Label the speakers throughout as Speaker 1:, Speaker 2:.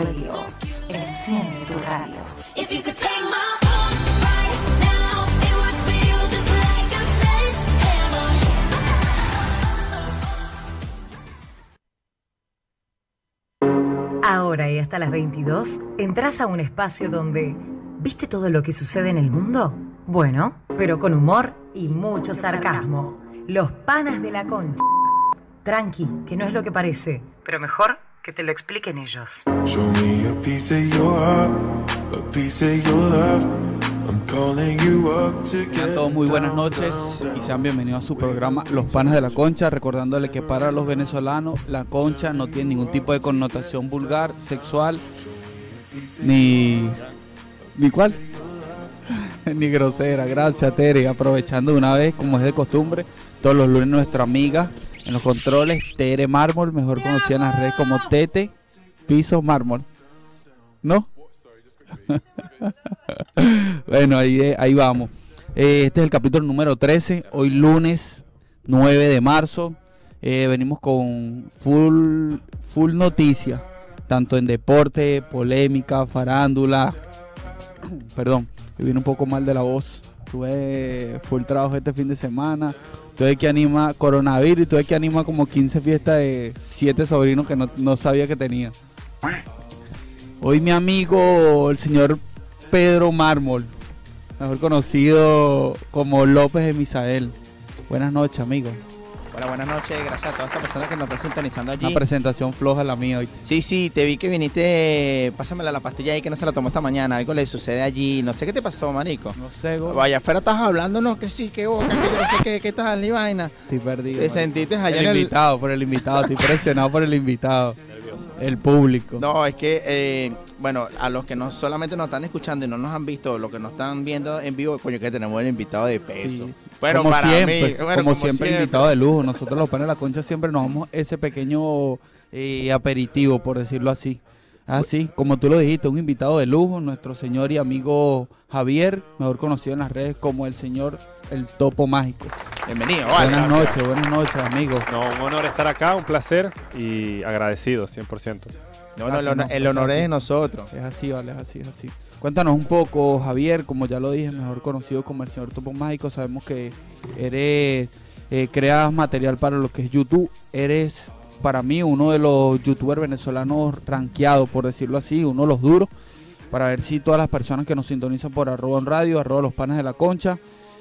Speaker 1: Radio. Enciende tu radio. Ahora y hasta las 22, entras a un espacio donde ¿viste todo lo que sucede en el mundo? Bueno, pero con humor y mucho sarcasmo. Los panas de la concha. Tranqui, que no es lo que parece, pero mejor que te lo expliquen ellos.
Speaker 2: Show me a piece of your heart, a piece of your love. I'm calling you up to
Speaker 3: Tengan
Speaker 2: get
Speaker 3: todos muy buenas noches y sean bienvenidos a su programa Los Panas de la Concha, recordándole que para los venezolanos la concha no tiene ningún tipo de connotación vulgar, sexual, ni... ¿Ni cuál? ni grosera. Gracias, Tere. Aprovechando de una vez, como es de costumbre, todos los lunes nuestra amiga en los controles, Tere Mármol, mejor conocida en las redes como Tete Piso Mármol. ¿No? bueno, ahí, eh, ahí vamos. Eh, este es el capítulo número 13. Hoy lunes 9 de marzo. Eh, venimos con full, full noticia. Tanto en deporte, polémica, farándula. Perdón, viene un poco mal de la voz. Tuve full trabajo este fin de semana. Tuve que anima coronavirus tuve que anima como 15 fiestas de 7 sobrinos que no, no sabía que tenía. Hoy mi amigo, el señor Pedro Mármol, mejor conocido como López de Misael. Buenas noches, amigo.
Speaker 4: Hola, buenas noches. Gracias a todas esas personas que nos están sintonizando allí.
Speaker 3: Una presentación floja la mía hoy.
Speaker 4: Sí, sí, te vi que viniste. Pásamela la pastilla ahí que no se la tomó esta mañana. Algo le sucede allí. No sé qué te pasó, marico.
Speaker 3: No sé, go-
Speaker 4: Vaya afuera estás hablando, no, que sí, que boca, que yo no sé qué, qué tal y vaina.
Speaker 3: Estoy perdido.
Speaker 4: Te
Speaker 3: marico.
Speaker 4: sentiste allá
Speaker 3: el
Speaker 4: en el.
Speaker 3: invitado, por el invitado. Estoy presionado por el invitado. El público.
Speaker 4: No, es que, eh, bueno, a los que no solamente nos están escuchando y no nos han visto, los que nos están viendo en vivo, coño, que tenemos el invitado de peso.
Speaker 3: Sí.
Speaker 4: Bueno,
Speaker 3: como
Speaker 4: para
Speaker 3: siempre,
Speaker 4: mí, bueno,
Speaker 3: como, siempre, invitado de lujo. Nosotros los panes de la concha siempre nos damos ese pequeño eh, aperitivo, por decirlo así. Así, como tú lo dijiste, un invitado de lujo, nuestro señor y amigo Javier, mejor conocido en las redes como el señor El Topo Mágico.
Speaker 4: Bienvenido, vale.
Speaker 3: buenas noches, buenas noches, amigos.
Speaker 5: No, un honor estar acá, un placer y agradecido 100%.
Speaker 4: No, no, el,
Speaker 3: Así
Speaker 4: honor-
Speaker 3: no,
Speaker 4: el honor es de nosotros.
Speaker 3: Es así, vale, es así, es así. Cuéntanos un poco, Javier, como ya lo dije, mejor conocido como el señor Topo Mágico. Sabemos que eres, eh, creas material para lo que es YouTube. Eres, para mí, uno de los youtubers venezolanos rankeados, por decirlo así, uno de los duros. Para ver si todas las personas que nos sintonizan por arroba en radio, arroba los panes de la concha,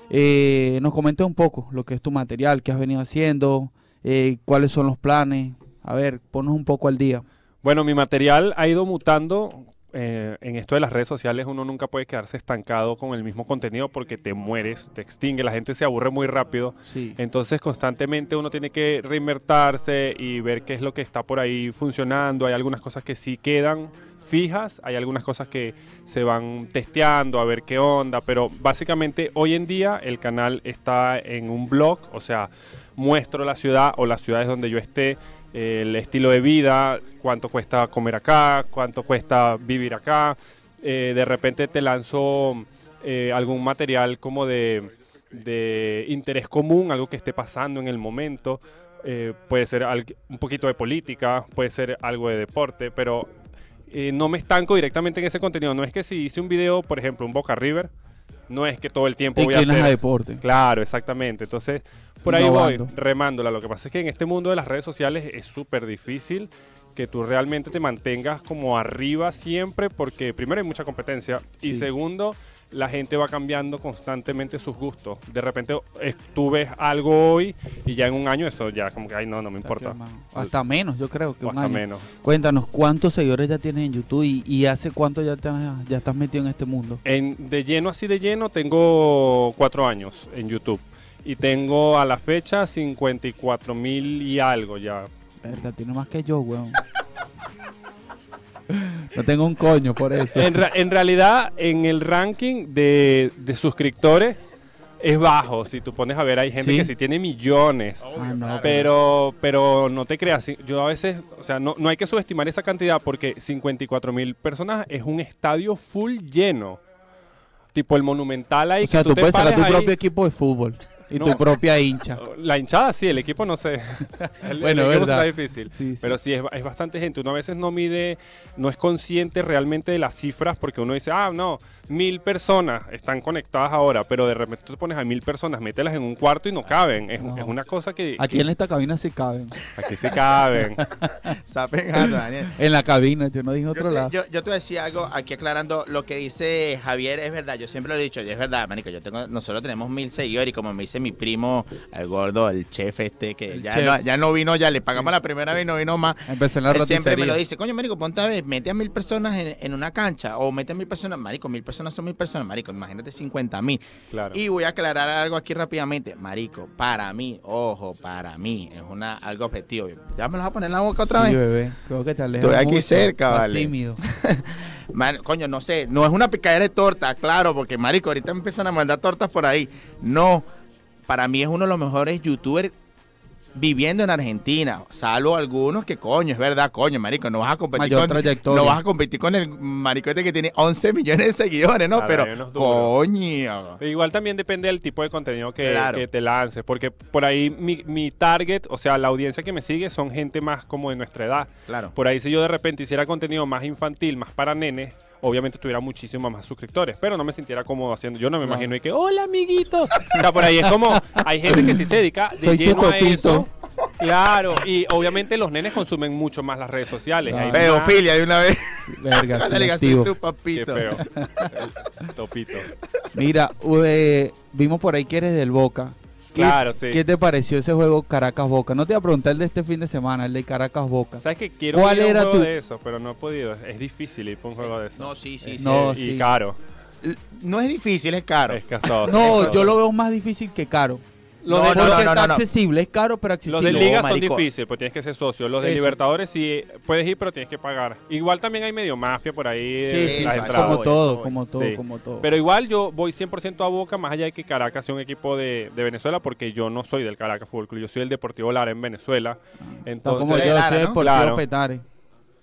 Speaker 3: eh, nos comentes un poco lo que es tu material, qué has venido haciendo, eh, cuáles son los planes. A ver, ponnos un poco al día.
Speaker 5: Bueno, mi material ha ido mutando. Eh, en esto de las redes sociales uno nunca puede quedarse estancado con el mismo contenido porque te mueres, te extingue, la gente se aburre muy rápido.
Speaker 3: Sí.
Speaker 5: Entonces constantemente uno tiene que reinvertirse y ver qué es lo que está por ahí funcionando. Hay algunas cosas que sí quedan fijas, hay algunas cosas que se van testeando a ver qué onda, pero básicamente hoy en día el canal está en un blog, o sea, muestro la ciudad o las ciudades donde yo esté, el estilo de vida, cuánto cuesta comer acá, cuánto cuesta vivir acá. Eh, de repente te lanzo eh, algún material como de, de interés común, algo que esté pasando en el momento. Eh, puede ser un poquito de política, puede ser algo de deporte, pero no me estanco directamente en ese contenido. No es que si hice un video, por ejemplo, un Boca River, no es que todo el tiempo voy a
Speaker 3: inclinas a
Speaker 5: hacer...
Speaker 3: deporte.
Speaker 5: Claro, exactamente. Entonces, por ahí voy, remándola. Lo que pasa es que en este mundo de las redes sociales es súper difícil que tú realmente te mantengas como arriba siempre, porque primero hay mucha competencia y segundo, la gente va cambiando constantemente sus gustos. De repente eh, tú ves algo hoy y ya en un año eso ya como que, ay, no, no me importa.
Speaker 3: Hasta menos, yo creo que
Speaker 5: O
Speaker 3: un
Speaker 5: hasta
Speaker 3: año.
Speaker 5: menos.
Speaker 3: Cuéntanos, ¿cuántos seguidores ya tienes en YouTube y, y hace cuánto ya, te ya estás metido en este mundo?
Speaker 5: En, de lleno, así de lleno, tengo cuatro años en YouTube. Y tengo a la fecha 54 mil y algo ya.
Speaker 3: Verga, tiene más que yo, weón. no tengo un coño por eso.
Speaker 5: En, ra- en realidad, en el ranking de, de suscriptores es bajo. Si tú pones a ver, hay gente
Speaker 3: Sí.
Speaker 5: que sí tiene millones.
Speaker 3: Ah, no,
Speaker 5: Pero, pero no te creas, yo a veces, o sea, no, no hay que subestimar esa cantidad porque 54 mil personas es un estadio full lleno. Tipo el Monumental ahí
Speaker 3: o sea,
Speaker 5: que tú,
Speaker 3: tú
Speaker 5: te
Speaker 3: puedes sacar tu
Speaker 5: ahí-
Speaker 3: propio equipo de fútbol. Y
Speaker 5: No.
Speaker 3: tu propia hincha.
Speaker 5: La hinchada sí, el equipo no sé. El,
Speaker 3: Bueno,
Speaker 5: el equipo
Speaker 3: verdad.
Speaker 5: está difícil.
Speaker 3: Sí, sí.
Speaker 5: Pero sí, es, es bastante gente. Uno a veces no mide, no es consciente realmente de las cifras porque uno dice, ah, no, mil personas están conectadas ahora, pero de repente tú te pones a mil personas, mételas en un cuarto y no caben. Es,
Speaker 3: No.
Speaker 5: es una cosa que...
Speaker 3: Aquí en esta cabina sí caben.
Speaker 5: Aquí sí caben.
Speaker 4: Está pegando, Daniel.
Speaker 3: En la cabina, yo no dije
Speaker 4: Yo
Speaker 3: otro
Speaker 4: te,
Speaker 3: lado.
Speaker 4: yo, yo te voy a decir algo aquí aclarando lo que dice Javier es verdad, yo siempre lo he dicho, y es verdad, manico, yo tengo, nosotros tenemos mil seguidores y como me dice mi primo, el gordo, el chef este, que ya no, ya no vino, ya le pagamos la primera vez y no vino más.
Speaker 3: Empecé en la
Speaker 4: Él siempre me lo dice, coño, marico, ponte a ver, mete a mil personas en, en una cancha o mete a mil personas, marico, mil personas son mil personas, marico, imagínate 50 mil.
Speaker 5: Claro.
Speaker 4: Y voy a aclarar algo aquí rápidamente, marico, para mí, ojo, para mí, es una algo objetivo. Ya me lo vas a poner en la boca otra
Speaker 3: Sí,
Speaker 4: vez.
Speaker 3: bebé. Creo que te
Speaker 4: Estoy aquí
Speaker 3: mucho.
Speaker 4: cerca, vale.
Speaker 3: tímido.
Speaker 4: Man, coño, no sé, no es una picadera de torta, claro, porque marico, ahorita me empiezan a mandar tortas por ahí. No, para mí es uno de los mejores youtubers viviendo en Argentina, salvo algunos que coño, es verdad, coño, marico, no vas a competir
Speaker 3: Mayor
Speaker 4: con
Speaker 3: trayectoria.
Speaker 4: no vas a competir con el marico este que tiene 11 millones de seguidores, ¿no?
Speaker 5: Claro,
Speaker 4: Pero coño.
Speaker 5: Igual también depende del tipo de contenido que,
Speaker 4: Claro.
Speaker 5: que te lances, porque por ahí mi, mi target, o sea, la audiencia que me sigue son gente más como de nuestra edad.
Speaker 4: Claro.
Speaker 5: Por ahí si yo de repente hiciera contenido más infantil, más para nenes, obviamente tuviera muchísimo más suscriptores, pero no me sintiera cómodo haciendo. Yo no me imagino y que, hola amiguitos. O sea, por ahí es como, hay gente que sí se dedica de
Speaker 3: Soy tu
Speaker 5: lleno a eso. Claro, y obviamente los nenes consumen mucho más las redes sociales.
Speaker 3: Claro.
Speaker 5: Hay
Speaker 4: Pedofilia de una vez.
Speaker 3: Verga,
Speaker 4: La tu
Speaker 5: Qué
Speaker 4: papito.
Speaker 5: feo. El topito.
Speaker 3: Mira, vimos por ahí que eres del Boca. ¿Qué-
Speaker 5: Claro, sí.
Speaker 3: ¿Qué te pareció ese juego Caracas-Boca? No te voy a preguntar el de este fin de semana, el de Caracas-Boca.
Speaker 5: ¿Sabes que quiero
Speaker 3: ¿Cuál
Speaker 5: ir a un
Speaker 3: era
Speaker 5: juego de eso, pero no he podido. Es difícil ir por un juego de eso.
Speaker 4: No, sí, sí, sí.
Speaker 3: No,
Speaker 5: y
Speaker 3: sí.
Speaker 5: caro.
Speaker 4: No es difícil, es caro.
Speaker 5: Es costoso.
Speaker 3: No, yo lo veo más difícil que caro.
Speaker 5: Lo
Speaker 4: No,
Speaker 5: de-
Speaker 4: no,
Speaker 3: Porque
Speaker 4: no,
Speaker 3: está
Speaker 4: no, no.
Speaker 3: accesible, es caro, pero
Speaker 5: Los
Speaker 3: accesible.
Speaker 5: de
Speaker 4: No,
Speaker 5: Liga son
Speaker 4: marico.
Speaker 5: difíciles, pues tienes que ser socio. Los de
Speaker 3: Eso.
Speaker 5: Libertadores sí puedes ir, pero tienes que pagar. Igual también hay medio mafia por ahí
Speaker 3: Sí,
Speaker 5: de
Speaker 3: sí,
Speaker 5: las entradas.
Speaker 3: como todo, como todo,
Speaker 5: Sí.
Speaker 3: como todo.
Speaker 5: Pero igual yo voy 100% a Boca, más allá de que Caracas sea un equipo de, de Venezuela, porque yo no soy del Caracas Fútbol Club, yo soy el Deportivo Lara en Venezuela.
Speaker 3: Está
Speaker 5: Entonces,
Speaker 3: como yo,
Speaker 4: Lara,
Speaker 3: soy
Speaker 4: ¿no?
Speaker 3: Deportivo
Speaker 5: Claro.
Speaker 3: Petare.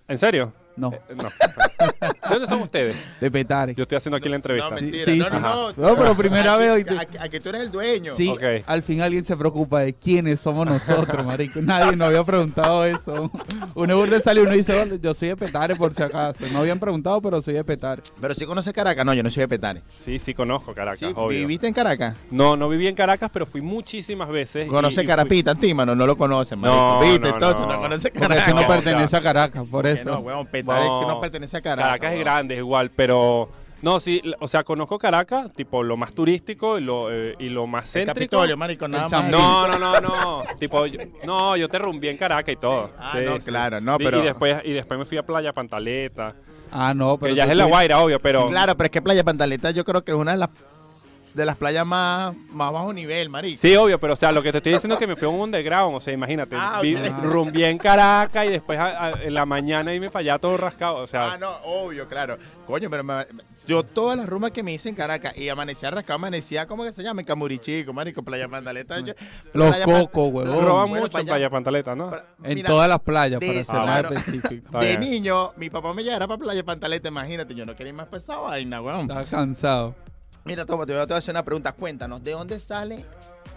Speaker 5: ¿En serio?
Speaker 3: No,
Speaker 5: Eh, no. ¿De dónde son ustedes?
Speaker 3: de Petare.
Speaker 5: Yo estoy haciendo aquí la entrevista.
Speaker 4: No,
Speaker 3: Sí,
Speaker 4: mentira.
Speaker 3: sí,
Speaker 4: no,
Speaker 3: sí.
Speaker 4: no, no.
Speaker 3: No, pero primera vez hoy te-
Speaker 4: Aquí, aquí tú eres el dueño.
Speaker 3: Sí,
Speaker 5: Ok.
Speaker 3: al fin alguien se preocupa de quiénes somos nosotros, marico. Nadie nos había preguntado eso. Uno burde sale y uno dice, "Hola, yo soy de Petare por si acaso. No habían preguntado, pero soy de Petare.
Speaker 4: Pero si conoces Caracas, no, yo no soy de Petare.
Speaker 5: Sí, sí conozco Caracas,
Speaker 4: Sí,
Speaker 5: obvio.
Speaker 4: ¿Viviste en Caracas?
Speaker 5: No, no viví en Caracas, pero fui muchísimas veces.
Speaker 4: ¿Conoce
Speaker 5: y fui-
Speaker 4: Carapita, Tímano? No lo conoce, marico.
Speaker 5: No,
Speaker 4: ¿Viste?
Speaker 5: no,
Speaker 4: Entonces
Speaker 5: no.
Speaker 4: no, conoce
Speaker 3: Porque
Speaker 4: Caracas.
Speaker 3: eso no
Speaker 5: No,
Speaker 3: pertenece a Caracas, por
Speaker 4: Que
Speaker 3: eso.
Speaker 4: No, weón, Petare
Speaker 5: No.
Speaker 4: que no pertenece a Caracas.
Speaker 5: Caracas es grande, es igual, pero no, sí, o sea, conozco Caracas, tipo lo más turístico y lo, eh, y lo más
Speaker 4: El
Speaker 5: céntrico.
Speaker 4: Capitolio, marico, nada más.
Speaker 5: No, no, no, no, tipo, yo- no, yo te rumbé en Caracas y todo.
Speaker 4: Ah, no, claro, no, pero-
Speaker 5: Y después, y después me fui a Playa Pantaleta,
Speaker 3: Ah, no, pero
Speaker 5: que ya es en La Guaira, obvio, pero...
Speaker 4: Claro, pero es que Playa Pantaleta yo creo que es una de las de las playas más, más bajo nivel, marico.
Speaker 5: Sí, obvio, pero o sea, lo que te estoy diciendo es que me fui a un underground, o sea, imagínate,
Speaker 4: Ah,
Speaker 5: vi- rumbié en Caracas y después a- a- en la mañana irme para allá todo rascado, o sea,
Speaker 4: Ah, no, obvio, claro. Coño, pero me- yo todas las rumbas que me hice en Caracas y amanecía rascado, amanecía, ¿cómo que se llama? En Camurichico, marico, Playa Pantaleta. yo-
Speaker 3: Los
Speaker 4: Playa
Speaker 3: cocos, huevón.
Speaker 5: roban
Speaker 4: bueno,
Speaker 5: mucho
Speaker 4: para
Speaker 5: en. Playa Pantaleta, ¿no?
Speaker 4: Para-
Speaker 3: En
Speaker 4: mira,
Speaker 3: todas las playas,
Speaker 4: de-
Speaker 3: para ser
Speaker 5: Ah,
Speaker 3: más
Speaker 4: claro.
Speaker 3: específico.
Speaker 4: De niño, mi papá me llevara para Playa Pantaleta, imagínate, yo no quería ir más esa vaina, weón.
Speaker 3: Estaba cansado.
Speaker 4: Mira, toma, te voy a hacer una pregunta. Cuéntanos, ¿de dónde sale?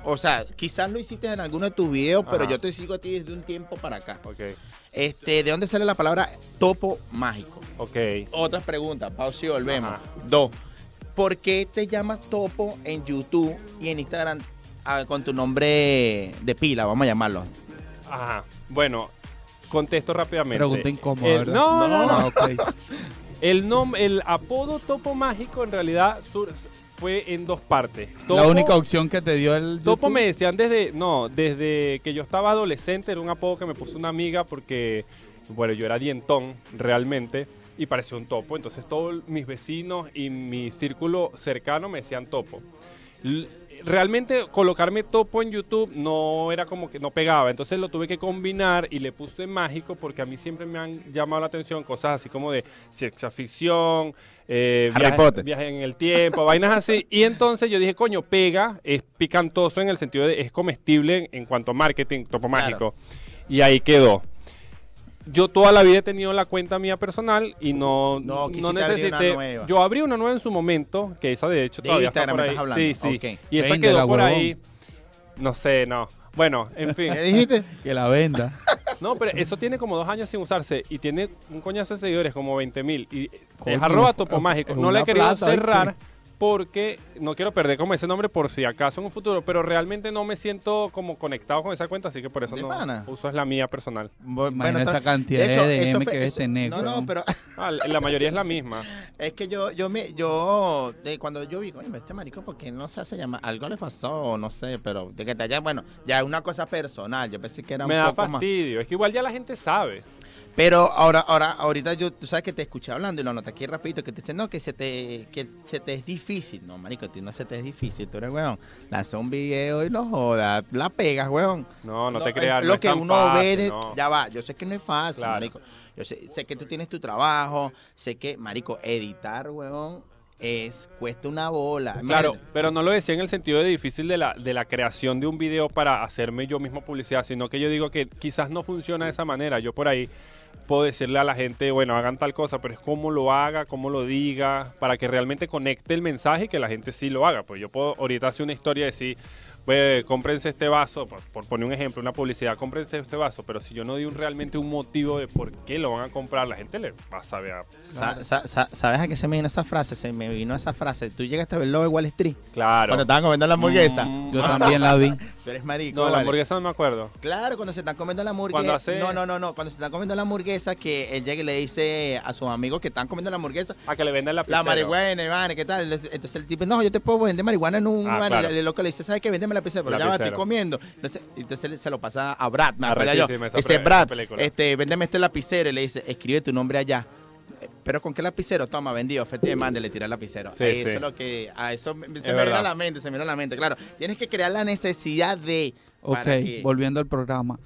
Speaker 4: O sea, quizás lo hiciste en alguno de tus videos, pero
Speaker 5: Ajá.
Speaker 4: yo te sigo a ti desde un tiempo para acá.
Speaker 5: Ok,
Speaker 4: Este, ¿de dónde sale la palabra topo mágico?
Speaker 5: ok.
Speaker 4: Otra pregunta, pausa y volvemos.
Speaker 5: Ajá.
Speaker 4: Dos, ¿por qué te llamas topo en YouTube y en Instagram ah, con tu nombre de pila, vamos a llamarlo?
Speaker 5: Ajá, bueno, contesto rápidamente.
Speaker 3: Pregunta incómoda, ¿verdad?
Speaker 5: No, no, no.
Speaker 3: Ah, ok.
Speaker 5: El, nom- el apodo Topo Mágico en realidad sur- fue en dos partes.
Speaker 3: La única opción que te dio el
Speaker 5: Topo
Speaker 3: YouTube.
Speaker 5: me decían desde, no, desde que yo estaba adolescente, era un apodo que me puso una amiga porque, bueno, yo era dientón realmente y parecía un topo. Entonces todos mis vecinos y mi círculo cercano me decían topo. L- Realmente colocarme topo en YouTube no era como que no pegaba, entonces lo tuve que combinar y le puse mágico porque a mí siempre me han llamado la atención cosas así como de ciencia ficción, eh,
Speaker 4: Harry
Speaker 5: viaje- en el tiempo, vainas así. Y entonces yo dije, coño, pega, es picantoso en el sentido de es comestible en, en cuanto a marketing, topo
Speaker 4: Claro.
Speaker 5: mágico. Y ahí quedó. Yo toda la vida he tenido la cuenta mía personal y no,
Speaker 4: No,
Speaker 5: no,
Speaker 4: quisiste abrir una
Speaker 5: necesité.
Speaker 4: nueva.
Speaker 5: Yo abrí una nueva en su momento, que esa de hecho
Speaker 4: De
Speaker 5: todavía
Speaker 4: Instagram
Speaker 5: está por ahí.
Speaker 4: estás
Speaker 5: Sí,
Speaker 4: hablando,
Speaker 5: sí.
Speaker 4: ok.
Speaker 5: Y esa
Speaker 3: Véndela,
Speaker 5: quedó por
Speaker 3: huevón.
Speaker 5: ahí. No sé, no. Bueno, en fin.
Speaker 4: ¿Qué dijiste?
Speaker 3: Que la venda.
Speaker 5: No, pero eso tiene como dos años sin usarse y tiene un coñazo de seguidores, como 20 mil. Y
Speaker 3: Coño,
Speaker 5: es arroba topo
Speaker 3: es
Speaker 5: mágico. No le he querido cerrar porque no quiero perder como ese nombre por si acaso en un futuro, pero realmente no me siento como conectado con esa cuenta, así que por eso
Speaker 4: ¿De
Speaker 5: no
Speaker 4: pana?
Speaker 5: uso es la mía personal.
Speaker 4: Bu-
Speaker 3: Imagina
Speaker 4: está-
Speaker 3: esa cantidad de
Speaker 4: hecho,
Speaker 3: DM
Speaker 4: eso
Speaker 3: que debes tener,
Speaker 4: No, no, pero
Speaker 5: Ah, la mayoría es la misma.
Speaker 4: es que yo, yo me, yo, de cuando yo vi, coño, este marico, porque no se hace llamar? Algo le pasó, no sé, pero de que te haya, bueno, ya es una cosa personal. Yo pensé que era
Speaker 5: Me
Speaker 4: un
Speaker 5: da
Speaker 4: poco más.
Speaker 5: fastidio. Es que igual ya la gente sabe.
Speaker 4: Pero ahora, ahora, ahorita yo, tú sabes que te escuché hablando y lo noté aquí rapidito, que te dicen, no, que se te, que se te es difícil. No, marico, a ti no se te es difícil, tú eres weón. Lanza un video y no jodas, la pegas, weón.
Speaker 5: No, no, te creas.
Speaker 4: Lo
Speaker 5: no es
Speaker 4: que
Speaker 5: tan
Speaker 4: uno
Speaker 5: fácil,
Speaker 4: ve, de-
Speaker 5: no.
Speaker 4: ya va, yo sé que no es fácil,
Speaker 5: Claro.
Speaker 4: marico. Yo sé, sé que tú tienes tu trabajo, sé que, marico, editar, weón, es, cuesta una bola.
Speaker 5: Claro, pero no lo decía en el sentido de difícil de la, de la creación de un video para hacerme yo mismo publicidad, sino que yo digo que quizás no funciona de esa manera. Yo por ahí puedo decirle a la gente, bueno, hagan tal cosa, pero es cómo lo haga, cómo lo diga, para que realmente conecte el mensaje y que la gente sí lo haga. Pues yo puedo ahorita hacer una historia y decir, "Ve, cómprense este vaso, por, por poner un ejemplo, una publicidad, cómprense este vaso, pero si yo no di un, realmente un motivo de por qué lo van a comprar, la gente le va a saber. a-
Speaker 4: Sa- sa- sa- ¿Sabes a qué se me vino esa frase? Se me vino esa frase. Tú llegaste a ver lo de Wall Street.
Speaker 5: Claro.
Speaker 4: Cuando estaban comiendo la hamburguesa.
Speaker 5: Mm,
Speaker 3: Yo también la vi.
Speaker 4: Tú eres marico.
Speaker 5: No, la
Speaker 4: vale.
Speaker 5: hamburguesa no me acuerdo.
Speaker 4: Claro, cuando se están comiendo la hamburguesa.
Speaker 5: hace-
Speaker 4: No, no, no, no. Cuando se están comiendo la hamburguesa, que él llega y le dice a sus amigos que están comiendo la hamburguesa.
Speaker 5: A que le vendan la
Speaker 4: La
Speaker 5: pizza.
Speaker 4: marihuana, Iván, ¿qué tal? Entonces el tipo, no, yo te puedo vender marihuana en un.
Speaker 5: Ah, claro.
Speaker 4: el loco le dice, ¿sabes qué? Véndeme la pizza, pero
Speaker 5: La
Speaker 4: ya va, estoy comiendo. Entonces, entonces se lo pasa a Brad, me acuerdo yo. Dice, Brad, este, véndeme este lapicero. Y le dice, escribe tu nombre allá. Pero con qué lapicero, toma, vendido, oferta y demanda, le tira el lapicero.
Speaker 5: Sí,
Speaker 4: eso
Speaker 5: sí.
Speaker 4: es lo que, a eso me- se me
Speaker 5: verdad.
Speaker 4: viene a la mente, se me viene a la mente, claro. Tienes que crear la necesidad de.
Speaker 3: Ok, volviendo al programa.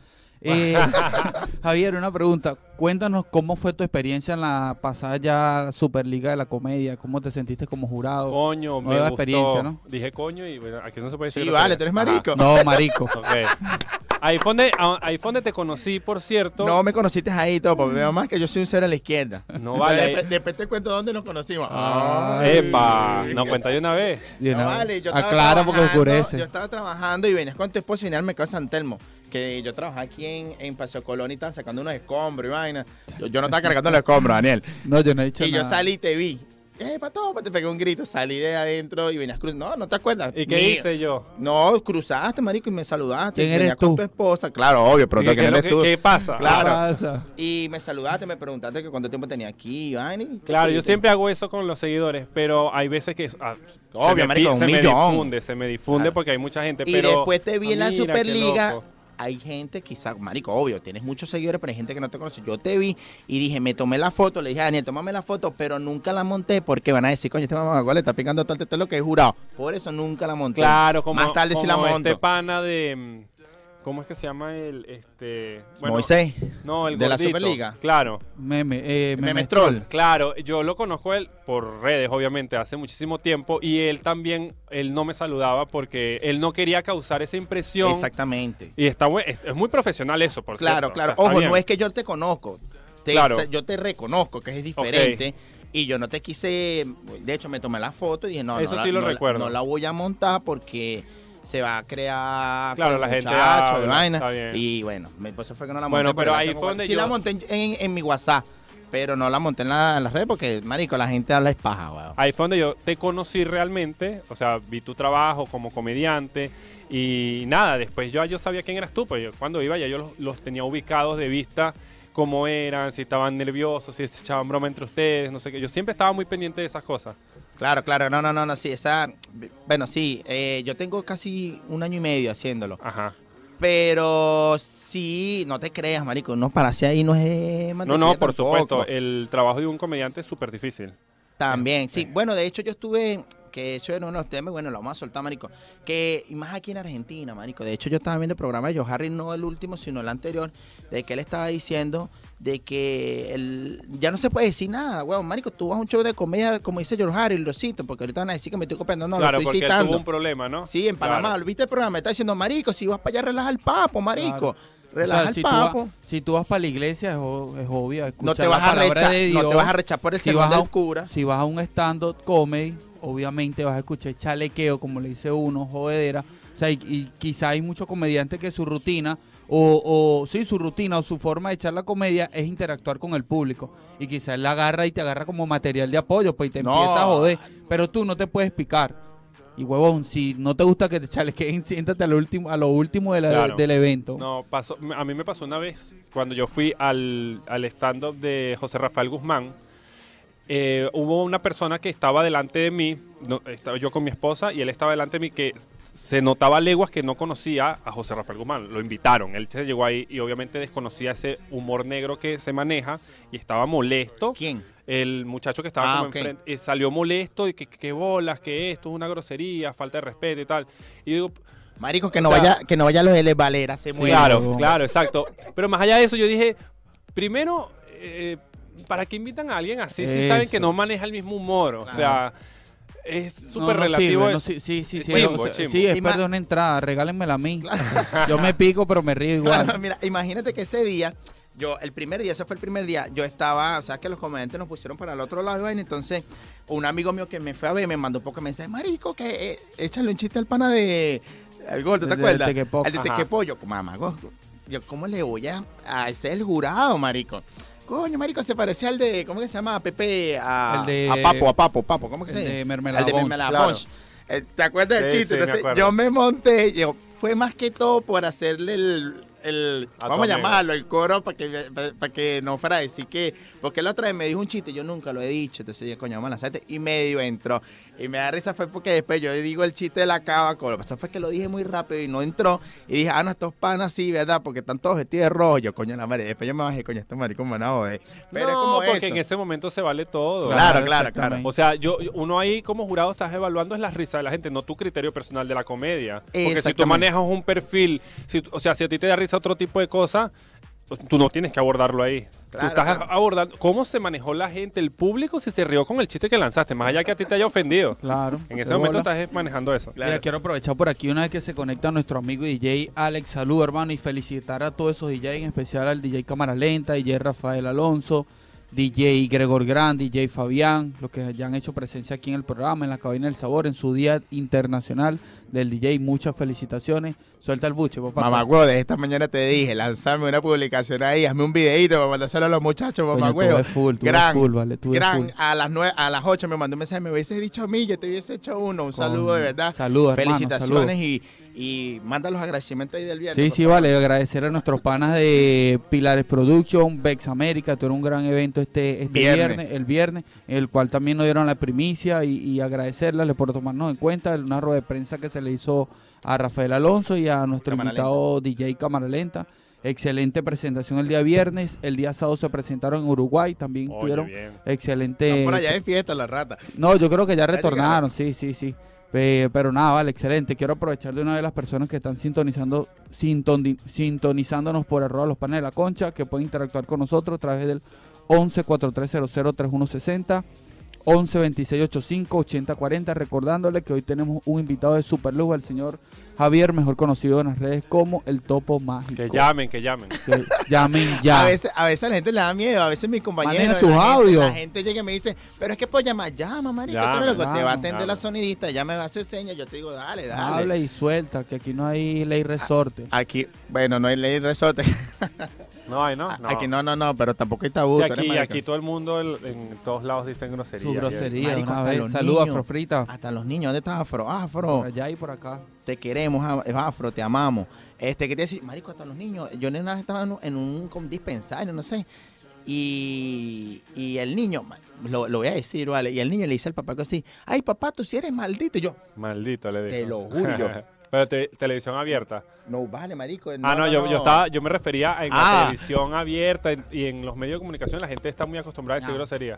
Speaker 3: Eh, Javier, una pregunta. Cuéntanos cómo fue tu experiencia en la pasada ya Superliga de la Comedia. ¿Cómo te sentiste como jurado?
Speaker 5: Coño, me
Speaker 3: Nueva
Speaker 5: gustó.
Speaker 3: experiencia, ¿no?
Speaker 5: Dije coño y bueno, aquí no se puede decir.
Speaker 4: Sí, vale, tú eres marico.
Speaker 3: No, marico.
Speaker 5: Ajá, ok. Ahí fue, donde, ah, ahí fue donde te conocí, por cierto.
Speaker 4: No me conociste ahí, todo, porque veo más que yo soy un cero a la izquierda.
Speaker 5: No vale.
Speaker 4: Después, después te cuento dónde nos conocimos.
Speaker 3: Ay.
Speaker 5: Epa, no cuenta de una vez.
Speaker 3: De
Speaker 4: No
Speaker 3: una-
Speaker 4: vale, yo estaba
Speaker 3: Aclara porque
Speaker 4: trabajando,
Speaker 3: oscurece.
Speaker 4: Yo estaba trabajando y venías con tu esposa y mercado de San Telmo. Que yo trabajaba aquí en, en Paseo Colón y estaba sacando unos escombros y vaina. Yo, yo no estaba cargando los escombros, Daniel.
Speaker 3: No, yo no he dicho
Speaker 4: Y
Speaker 3: nada.
Speaker 4: yo salí y te vi. Eh, pato, te pegué un grito, salí de adentro y venías cruzando. No, no te acuerdas.
Speaker 5: ¿Y qué hice yo?
Speaker 4: No, cruzaste, marico, y me saludaste.
Speaker 3: ¿Quién eres
Speaker 4: con
Speaker 3: tú?
Speaker 4: tu esposa. Claro, obvio, pero
Speaker 5: ¿Qué,
Speaker 4: que
Speaker 5: qué
Speaker 4: no
Speaker 5: es lo
Speaker 4: eres
Speaker 5: que-
Speaker 4: tú.
Speaker 5: qué pasa?
Speaker 4: Claro.
Speaker 3: Pasa.
Speaker 4: Y me saludaste, me preguntaste que cuánto tiempo tenía aquí, vaina. y-
Speaker 5: Claro, yo siempre hago eso con los seguidores, pero hay veces que ah,
Speaker 4: Obvio,
Speaker 5: se, me,
Speaker 4: marico, un
Speaker 5: se me
Speaker 4: millón.
Speaker 5: difunde, se me difunde
Speaker 4: Claro.
Speaker 5: porque hay mucha gente.
Speaker 4: Y después te vi en la Superliga. Hay gente, quizás, marico, obvio, tienes muchos seguidores, pero hay gente que no te conoce. Yo te vi y dije, me tomé la foto, le dije a Daniel, tómame la foto, pero nunca la monté porque van a decir, coño, este mamá le está picando el esto es lo que he jurado. Por eso nunca la monté.
Speaker 5: Claro, como,
Speaker 4: Más tarde sí la
Speaker 5: como
Speaker 4: monto.
Speaker 5: este pana de... ¿Cómo es que se llama el...? este bueno,
Speaker 4: Moisés.
Speaker 5: No, el
Speaker 4: de la. Superliga.
Speaker 5: Claro.
Speaker 3: Meme, eh, meme
Speaker 4: Memestrol.
Speaker 5: Claro, yo lo conozco a él por redes, obviamente, hace muchísimo tiempo y él también, él no me saludaba porque él no quería causar esa impresión.
Speaker 4: Exactamente.
Speaker 5: Y está es, es muy profesional eso, por
Speaker 4: Claro,
Speaker 5: cierto.
Speaker 4: claro.
Speaker 5: O sea, está
Speaker 4: Ojo,
Speaker 5: bien.
Speaker 4: no es que yo te conozco. Te-
Speaker 5: Claro.
Speaker 4: Yo te reconozco que es diferente. Y yo no te quise. De hecho, me tomé la foto y dije, no,
Speaker 5: Eso
Speaker 4: no,
Speaker 5: sí
Speaker 4: la,
Speaker 5: lo
Speaker 4: no la-
Speaker 5: recuerdo.
Speaker 4: no la voy a montar porque se va a crear.
Speaker 5: Claro,
Speaker 4: con
Speaker 5: la gente habla,
Speaker 4: vaina. Y bueno, me pues, fue que no la monté.
Speaker 5: Bueno, pero ahí fue donde
Speaker 4: Sí
Speaker 5: yo-
Speaker 4: la monté en, en- en mi WhatsApp, pero no la monté en, la- en redes porque, marico, la gente habla es paja, weón.
Speaker 5: Ahí fue donde yo te conocí realmente, o sea, vi tu trabajo como comediante y nada, después yo, yo sabía quién eras tú, pues yo cuando iba ya yo los, los tenía ubicados de vista, cómo eran, si estaban nerviosos, si se echaban broma entre ustedes, no sé qué. Yo siempre estaba muy pendiente de esas cosas.
Speaker 4: Claro, claro, no, no, no, no, sí, esa. Bueno, sí, eh, yo tengo casi un año y medio haciéndolo.
Speaker 5: Ajá.
Speaker 4: Pero sí, no te creas, marico, no pararse ahí no es
Speaker 5: No, no, por
Speaker 4: tampoco.
Speaker 5: supuesto, el trabajo de un comediante es súper difícil.
Speaker 4: También, sí. Bueno, de hecho yo estuve, que eso era uno de los temas, bueno, lo vamos a soltar, marico. Que, y más aquí en Argentina, marico. De hecho yo estaba viendo el programa de Joe Harry, no el último, sino el anterior, de que él estaba diciendo de que el, ya no se puede decir nada, weón. Marico, tú vas a un show de comedia, como dice George Harry, lo cito, porque ahorita van a decir que me estoy copiando. No,
Speaker 5: claro,
Speaker 4: lo estoy
Speaker 5: porque
Speaker 4: citando.
Speaker 5: tuvo un problema, ¿no?
Speaker 4: Sí, en Panamá,
Speaker 5: Claro.
Speaker 4: ¿viste el programa? Me está diciendo, marico, si vas para allá, relaja el papo, marico.
Speaker 3: Claro.
Speaker 4: Relaja
Speaker 3: O sea,
Speaker 4: el
Speaker 3: si tú,
Speaker 4: papo.
Speaker 3: vas, si tú vas para la iglesia es, es obvio
Speaker 4: No
Speaker 3: escuchar
Speaker 4: te, vas a
Speaker 3: de Dios.
Speaker 4: no te vas a rechar por el
Speaker 3: si
Speaker 4: sermón
Speaker 3: vas, a,
Speaker 4: del cura.
Speaker 3: si vas a un stand-up comedy, obviamente vas a escuchar chalequeo, como le dice uno, jodedera, O sea, y, y quizá hay muchos comediantes que su rutina, o, o sí, su rutina o su forma de echar la comedia es interactuar con el público. Y quizá él la agarra y te agarra como material de apoyo, pues y te
Speaker 4: No.
Speaker 3: empieza a joder. Pero tú no te puedes picar. Y huevón, si no te gusta que te chalequeen, siéntate a lo último, a lo último de la-
Speaker 5: Claro.
Speaker 3: del evento.
Speaker 5: No, pasó, a mí me pasó una vez cuando yo fui al, al stand-up de José Rafael Guzmán. eh, hubo una persona que estaba delante de mí, no, estaba yo con mi esposa, y él estaba delante de mí que se notaba a leguas que no conocía a José Rafael Guzmán. Lo invitaron, él se llegó ahí y obviamente desconocía ese humor negro que se maneja y estaba molesto.
Speaker 4: ¿Quién?
Speaker 5: El muchacho que estaba
Speaker 4: Ah,
Speaker 5: como enfrente eh, salió molesto y que, que- bolas, que esto es una grosería, falta de respeto y tal. Y yo digo,
Speaker 4: Marico, que no
Speaker 5: O sea-
Speaker 4: vaya, que no vaya a los L Valera, se muere.
Speaker 5: Claro, claro, exacto. Pero más allá de eso, yo dije, primero, eh, ¿para qué invitan a alguien así si saben que
Speaker 3: Eso.
Speaker 5: no maneja el mismo humor? O sea, es súper
Speaker 3: no
Speaker 5: relativo.
Speaker 3: sirve, no
Speaker 5: eso.
Speaker 3: si- sí, sí, sí.
Speaker 5: Chimbo,
Speaker 3: sea,
Speaker 5: chimbo.
Speaker 3: sí, es perder una entrada, regálenmela a mí. Yo me pico, pero me río igual.
Speaker 4: Claro, mira, imagínate que ese día, yo, el primer día, ese fue el primer día, yo estaba, o sea, que los comediantes nos pusieron para el otro lado, y vaina, entonces un amigo mío que me fue a ver me mandó un poco de mensaje, marico, que eh, échale un chiste al pana de, el gordo, ¿te
Speaker 3: El de
Speaker 4: acuerdas?
Speaker 3: Tequepoc.
Speaker 4: El de. Tequepollo, mamá, yo, ¿cómo le voy a, a ese es el jurado, marico? Coño, marico, se parece al de, ¿cómo que se llama? Pepe, a,
Speaker 3: El de-
Speaker 4: a Papo, a Papo, Papo, ¿cómo que
Speaker 3: El
Speaker 4: se llama?
Speaker 3: de Mermelada
Speaker 4: El de. Mermelada
Speaker 5: claro.
Speaker 4: Eh, ¿Te acuerdas del
Speaker 5: Sí,
Speaker 4: chiste?
Speaker 5: sí, me
Speaker 4: Entonces, yo me monté, yo, fue más que todo por hacerle el, el-
Speaker 5: A
Speaker 4: vamos a llamarlo, el coro para que, para que no fuera a decir que, porque la otra vez me dijo un chiste, yo nunca lo he dicho, entonces yo, coño, vamos a lanzarte, y medio entró. Y me da risa fue porque después yo digo el chiste de la cava, lo que pasa fue que lo dije muy rápido y no entró, y dije, ah, no, estos panas sí, ¿verdad? Porque están todos vestidos de rojo, yo, coño, la madre, después yo me bajé, coño, este maricón me van a joder. Pero es
Speaker 5: no,
Speaker 4: como
Speaker 5: porque
Speaker 4: eso.
Speaker 5: en ese momento se vale todo.
Speaker 4: Claro, claro, claro.
Speaker 5: O sea, yo, uno ahí como jurado estás evaluando es la risa de la gente, no tu criterio personal de la comedia. Porque si tú manejas un perfil, si, o sea, si a ti te da risa otro tipo de cosas, tú no tienes que abordarlo ahí.
Speaker 4: Claro,
Speaker 5: tú estás
Speaker 4: claro.
Speaker 5: abordando cómo se manejó la gente, el público, si se rió con el chiste que lanzaste, más allá que a ti te haya ofendido.
Speaker 3: Claro.
Speaker 5: En ese momento
Speaker 3: bola.
Speaker 5: estás manejando eso.
Speaker 4: Claro.
Speaker 3: Mira, quiero aprovechar por aquí una vez que se conecta nuestro amigo DJ Alex. Salud, hermano, y felicitar a todos esos DJ, en especial al DJ Cámara Lenta, DJ Rafael Alonso, DJ Gregor Grand, DJ Fabián, los que ya han hecho presencia aquí en el programa, en la cabina del sabor, en su día internacional del DJ. Muchas felicitaciones. Suelta el buche, papá.
Speaker 4: Mamá huevo, desde esta mañana te dije, lanzame una publicación ahí, hazme un videito para mandárselo a los muchachos, mamá huevo.
Speaker 3: full, tú
Speaker 4: gran,
Speaker 3: full, vale, tú
Speaker 4: gran,
Speaker 3: full.
Speaker 4: a las nueve, a las 8 me mandó un mensaje, me hubiese dicho a mí, yo te hubiese hecho uno, un saludo de verdad.
Speaker 3: Saludos, hermano,
Speaker 4: Felicitaciones y, y manda los agradecimientos ahí del viernes.
Speaker 3: Sí, sí,
Speaker 4: favor.
Speaker 3: vale. Agradecer a nuestros panas de Pilares Production, Vex América. Tuvieron un gran evento este, este
Speaker 4: Viernes.
Speaker 3: viernes. el viernes, el cual también nos dieron la primicia y, y agradecerles por tomarnos en cuenta. Una rueda de prensa que se le hizo a Rafael Alonso y a nuestro
Speaker 4: Cámara
Speaker 3: invitado DJ Cámara Lenta. Excelente presentación el día viernes. El día sábado se presentaron en Uruguay. También
Speaker 5: Oye,
Speaker 3: tuvieron
Speaker 5: bien.
Speaker 3: excelente.
Speaker 4: Están por allá de fiesta la rata.
Speaker 3: No, yo creo que Ya retornaron, sí, sí, sí. Pe- Pero nada, vale, excelente. Quiero aprovechar de una de las personas que están sintonizando, sintoni- sintonizándonos por arroba los panes de la concha, que pueden interactuar con nosotros a través del 11 4300 3160, 11 2685 8040. Recordándole que hoy tenemos un invitado de super lujo, el señor Javier, mejor conocido en las redes como el Topo Mágico.
Speaker 5: Que llamen, que llamen.
Speaker 3: Que llamen ya.
Speaker 4: A veces, a veces a la gente le da miedo, a veces mis compañeros.
Speaker 3: Sus audios.
Speaker 4: La gente llega y me dice, pero es que puedo llamar, llama, marico, eres loco, te va a atender
Speaker 5: llama.
Speaker 4: la sonidista, ella me va a hacer señas, yo te digo, dale, dale.
Speaker 3: Habla y suelta, que aquí no hay ley resorte.
Speaker 4: Aquí, bueno, no hay ley resorte.
Speaker 5: No hay, ¿no? no.
Speaker 4: Aquí no, no, no, pero tampoco hay tabú.
Speaker 5: Sí,
Speaker 4: tú eres
Speaker 5: aquí, todo el mundo el- en todos lados dicen grosería.
Speaker 3: Su grosería,
Speaker 4: Marico,
Speaker 3: una
Speaker 4: hasta
Speaker 3: vez.
Speaker 4: los
Speaker 3: Saludos,
Speaker 4: niños.
Speaker 3: Afrofrita.
Speaker 4: Hasta los niños, ¿dónde está Afro? Afro,
Speaker 3: Por allá y por acá.
Speaker 4: te queremos, a- Afro, te amamos. Este, ¿qué te decir? Marico, hasta los niños. Yo en una vez estaba en un, en un com- dispensario, no sé. Y, y el niño, ma- lo, lo voy a decir, ¿vale? Y el niño le dice al papá que así, ay, papá, tú sí eres maldito. Y yo,
Speaker 5: Maldito, le digo.
Speaker 4: Te lo juro yo.
Speaker 5: Pero te- televisión abierta.
Speaker 4: no vale, marico.
Speaker 5: ah, no, yo, yo estaba, yo me refería a en
Speaker 4: Ah.
Speaker 5: la televisión abierta en- y en los medios de comunicación la gente está muy acostumbrada a decir
Speaker 4: No.
Speaker 5: grosería.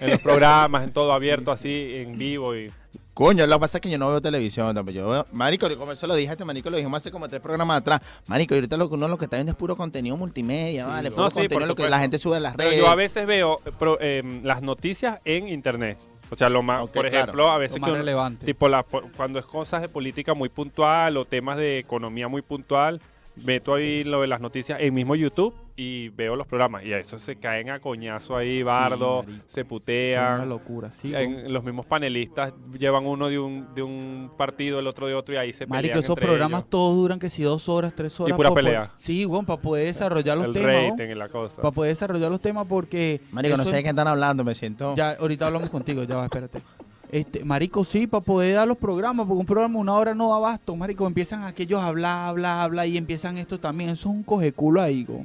Speaker 5: En los programas, en todo abierto, así, en vivo y...
Speaker 4: Coño, lo que pasa es que yo no veo televisión. tampoco. Yo veo- marico, como eso lo dije este marico, lo dijimos hace como tres programas atrás. Marico, y ahorita lo que uno lo que está viendo es puro contenido multimedia, ¿vale? Puro
Speaker 5: No, sí, por
Speaker 4: contenido lo que la gente sube a las
Speaker 5: Pero
Speaker 4: redes.
Speaker 5: yo a veces veo eh, pro- em, las noticias en internet. O sea, lo más,
Speaker 4: Ok,
Speaker 5: por
Speaker 4: claro.
Speaker 5: ejemplo, a veces
Speaker 3: Lo más
Speaker 5: que
Speaker 3: relevante.
Speaker 5: tipo la, cuando es cosas de política muy puntual o temas de economía muy puntual, meto ahí lo de las noticias en mismo YouTube y veo los programas. Y a eso se caen a coñazo ahí, bardo, se
Speaker 3: Es una
Speaker 5: putean.
Speaker 3: locura, sí.
Speaker 5: En- los mismos panelistas llevan uno de un, de un partido, el otro de otro y ahí se
Speaker 3: Marico,
Speaker 5: pelean
Speaker 3: esos
Speaker 5: entre
Speaker 3: programas
Speaker 5: ellos.
Speaker 3: todos duran que si dos horas, tres horas.
Speaker 5: pura
Speaker 3: pa' poder-
Speaker 5: pelea.
Speaker 3: Sí, bueno, para poder desarrollar los
Speaker 5: el
Speaker 3: temas. ¿no?
Speaker 5: rating y la cosa.
Speaker 3: Para poder desarrollar los temas porque...
Speaker 4: Marico, no sé de qué están hablando, me siento.
Speaker 3: Ya, ahorita hablamos contigo, ya va, espérate. Este, marico, sí, para poder dar los programas, porque un programa una hora no da abasto, marico, empiezan aquellos a hablar, hablar, hablar y empiezan esto también, eso es un cogeculo ahí, go.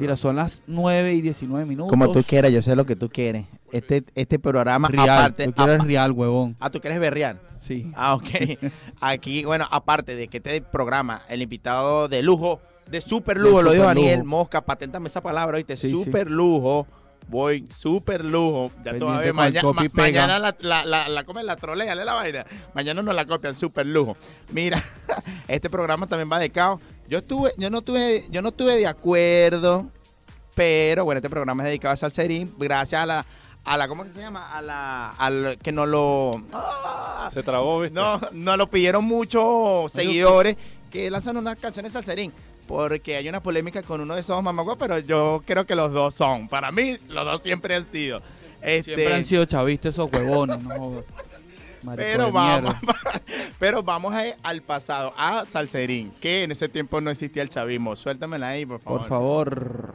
Speaker 3: Mira, son las 9 y 19 minutos.
Speaker 4: Como tú quieras, yo sé lo que tú quieres. Este, este programa,
Speaker 3: Real,
Speaker 4: aparte.
Speaker 3: el
Speaker 4: apa-
Speaker 3: real, huevón.
Speaker 4: ah, tú quieres berrear.
Speaker 3: Sí.
Speaker 4: Ah, ok. Aquí, bueno, aparte de que este programa, el invitado de lujo, de super lujo,
Speaker 3: De
Speaker 4: lo dijo Daniel
Speaker 3: lujo.
Speaker 4: Mosca, paténtame esa palabra, ¿oíste?
Speaker 3: Sí, sí.
Speaker 4: super lujo. Voy, super lujo. Ya tú vas a ver,
Speaker 3: Pendiente con el
Speaker 4: maña-
Speaker 3: copy
Speaker 4: ma-
Speaker 3: pega.
Speaker 4: mañana la, la, la, la comen, la trolea, lee la vaina. Mañana nos la copian, super lujo. Mira, este programa también va de caos. Yo estuve, yo no tuve, yo no estuve de acuerdo, pero bueno, este programa es dedicado a Salserín, gracias a la, a la, ¿cómo que se llama? A la, al que nos lo, ¡Ah!
Speaker 5: Se trabó, ¿viste?
Speaker 4: no, nos lo pidieron muchos seguidores que lanzan unas canciones Salserín. Porque hay una polémica con uno de esos mamagües, pero yo creo que los dos son. Para mí, los dos siempre han sido. Este,
Speaker 3: Siempre han sido chavistas esos huevones, no
Speaker 4: pero vamos, pero vamos a al pasado, a Salserín, que en ese tiempo no existía el chavismo. Suéltamela ahí, por favor.
Speaker 3: Por favor.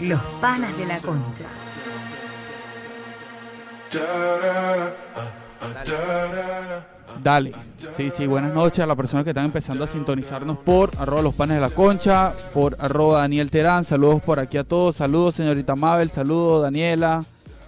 Speaker 1: Los Panas de la Concha.
Speaker 3: Dale. Sí, sí, buenas noches a las personas que están empezando a sintonizarnos por arroba los panes de la concha, por arroba Daniel Terán. Saludos por aquí a todos. Saludos, señorita Mabel. Saludos, Daniela.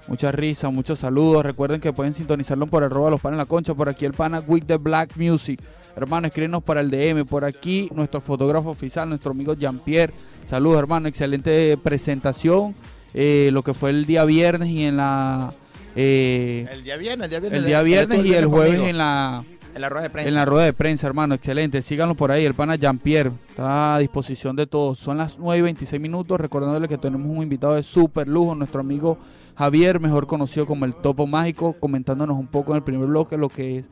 Speaker 3: Muchas risas, muchos saludos. Recuerden que pueden sintonizarlo por arroba los panes la concha. Por aquí el pana With the Black Music. Hermano, escríbenos para el DM. Por aquí nuestro fotógrafo oficial, nuestro amigo Jean-Pierre. Saludos, hermano. Excelente presentación. Eh, lo que fue el día viernes y en la... eh,
Speaker 4: El día viernes, el día viernes.
Speaker 3: el día viernes y el jueves en la
Speaker 4: En la rueda de prensa.
Speaker 3: en la rueda de prensa, hermano. Excelente. Síganlo por ahí. El pana Jean-Pierre está a disposición de todos. Son las 9 y 26 minutos. Recordándole que tenemos un invitado de súper lujo, nuestro amigo Javier, mejor conocido como el Topo Mágico, comentándonos un poco en el primer bloque lo que es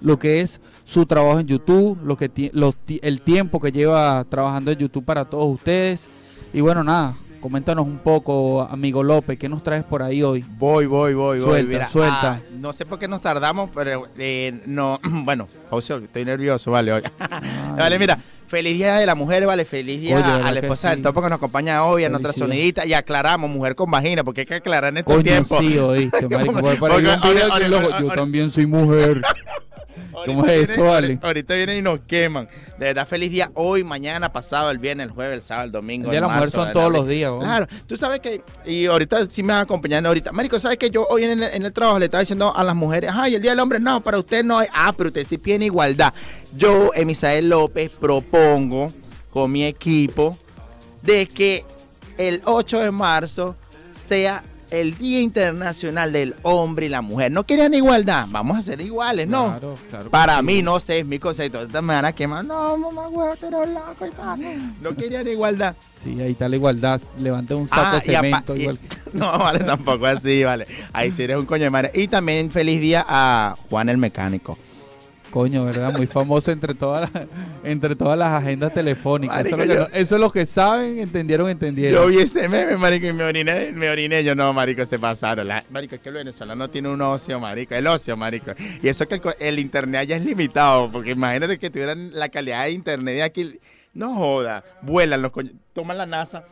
Speaker 3: lo que es su trabajo en YouTube, lo que los el tiempo que lleva trabajando en YouTube para todos ustedes. Y bueno, nada, coméntanos un poco, amigo López, ¿qué nos traes por ahí hoy?
Speaker 4: Voy, voy, voy, voy.
Speaker 3: Suelta,
Speaker 4: Mira,
Speaker 3: suelta.
Speaker 4: ah, no sé por qué nos tardamos, pero eh, no. Bueno, José, estoy nervioso, vale. Vale, mira. Feliz Día de la Mujer, vale. Feliz Día
Speaker 3: Oye, ¿verdad
Speaker 4: a la esposa
Speaker 3: sí?
Speaker 4: del topo que nos acompaña hoy, a nuestra
Speaker 3: Felicidades.
Speaker 4: sonidita. Y aclaramos, mujer con vagina, porque hay que aclarar en estos
Speaker 3: Coño,
Speaker 4: tiempos.
Speaker 3: sí, oíste, marico.
Speaker 4: Porque- porque-
Speaker 3: yo también soy mujer. ¿Cómo es eso, vale?
Speaker 4: Ahorita vienen y nos queman. De verdad, feliz día hoy, mañana, pasado, el viernes, el jueves, el sábado, el domingo.
Speaker 3: El Día de la Mujer son todos los días.
Speaker 4: Claro, tú sabes que, y ahorita sí me van acompañando ahorita. Marico, ¿sabes que yo hoy en el, en el trabajo le estaba diciendo a las mujeres, ay, el Día del Hombre, no, para usted no hay, ah, pero usted sí tiene igualdad. Yo, Emisael López, propongo con mi equipo de que el 8 de marzo sea el Día Internacional del Hombre y la Mujer. ¿No querían igualdad? Vamos a ser iguales, ¿no?
Speaker 3: Claro, claro
Speaker 4: Para
Speaker 3: sí.
Speaker 4: mí, no sé, es mi concepto. Ahorita me van a quemar. No, mamá, güey, tú eres loco y tal. No querían igualdad.
Speaker 3: Sí, ahí está la igualdad. Levante un saco
Speaker 4: Ah,
Speaker 3: de cemento.
Speaker 4: y-
Speaker 3: igual que-
Speaker 4: No, vale, tampoco así, vale. Ahí sí eres un coño de madre. Y también feliz día a Juan el Mecánico.
Speaker 3: Coño, ¿verdad? Muy famoso entre todas las, entre todas las agendas telefónicas. Eso, es lo que no- eso es lo que saben, entendieron,
Speaker 4: Yo
Speaker 3: entendieron.
Speaker 4: vi ese meme, marico, y me oriné, me oriné. Yo, no, marico, se pasaron. La- marico, es que el venezolano tiene un ocio, marico. El ocio, marico. Y eso que el, el internet allá es limitado. Porque imagínate que tuvieran la calidad de internet de aquí. No joda. Vuelan los coños. Toman la NASA.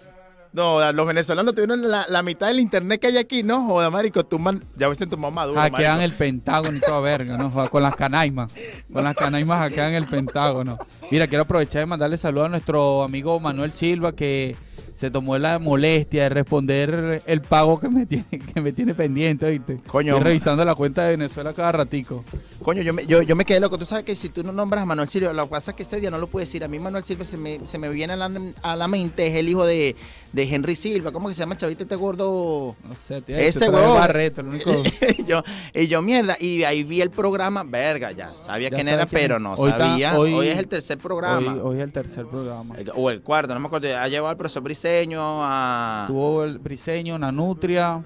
Speaker 4: No. Los venezolanos tuvieron la, la mitad del internet que hay aquí. No joda, marico. Tumban. Ya ves, tu mamá maduro.
Speaker 3: Hackean
Speaker 4: marico.
Speaker 3: el Pentágono y toda verga, ¿no? Con las canaimas. Con las canaimas hackean el Pentágono. Mira, quiero aprovechar de mandarle saludos a nuestro amigo Manuel Silva que se tomó la molestia de responder el pago que me tiene, que me tiene pendiente, ¿oíste?
Speaker 4: Coño.
Speaker 3: Estoy revisando la cuenta de Venezuela cada ratico.
Speaker 4: Coño, yo me, yo, yo me quedé loco. Tú sabes que si tú no nombras a Manuel Silva, lo que pasa es que ese día no lo puedes decir. A mí Manuel Silva se me, se me viene a la, a la mente, es el hijo de, de Henry Silva. ¿Cómo que se llama chavito este gordo?
Speaker 3: No sé, tío.
Speaker 4: Ese huevón.
Speaker 3: Barreto, el único...
Speaker 4: y, yo, y yo, mierda, y ahí vi el programa, verga, ya sabía
Speaker 3: Ya
Speaker 4: quién era,
Speaker 3: quién
Speaker 4: pero no
Speaker 3: Hoy está-
Speaker 4: sabía.
Speaker 3: hoy-
Speaker 4: Hoy, es el tercer programa.
Speaker 3: Hoy, hoy es el tercer programa.
Speaker 4: O el cuarto, no me acuerdo. Ha llevado al profesor Briseño, a,
Speaker 3: Tuvo el Briseño, Nanutria.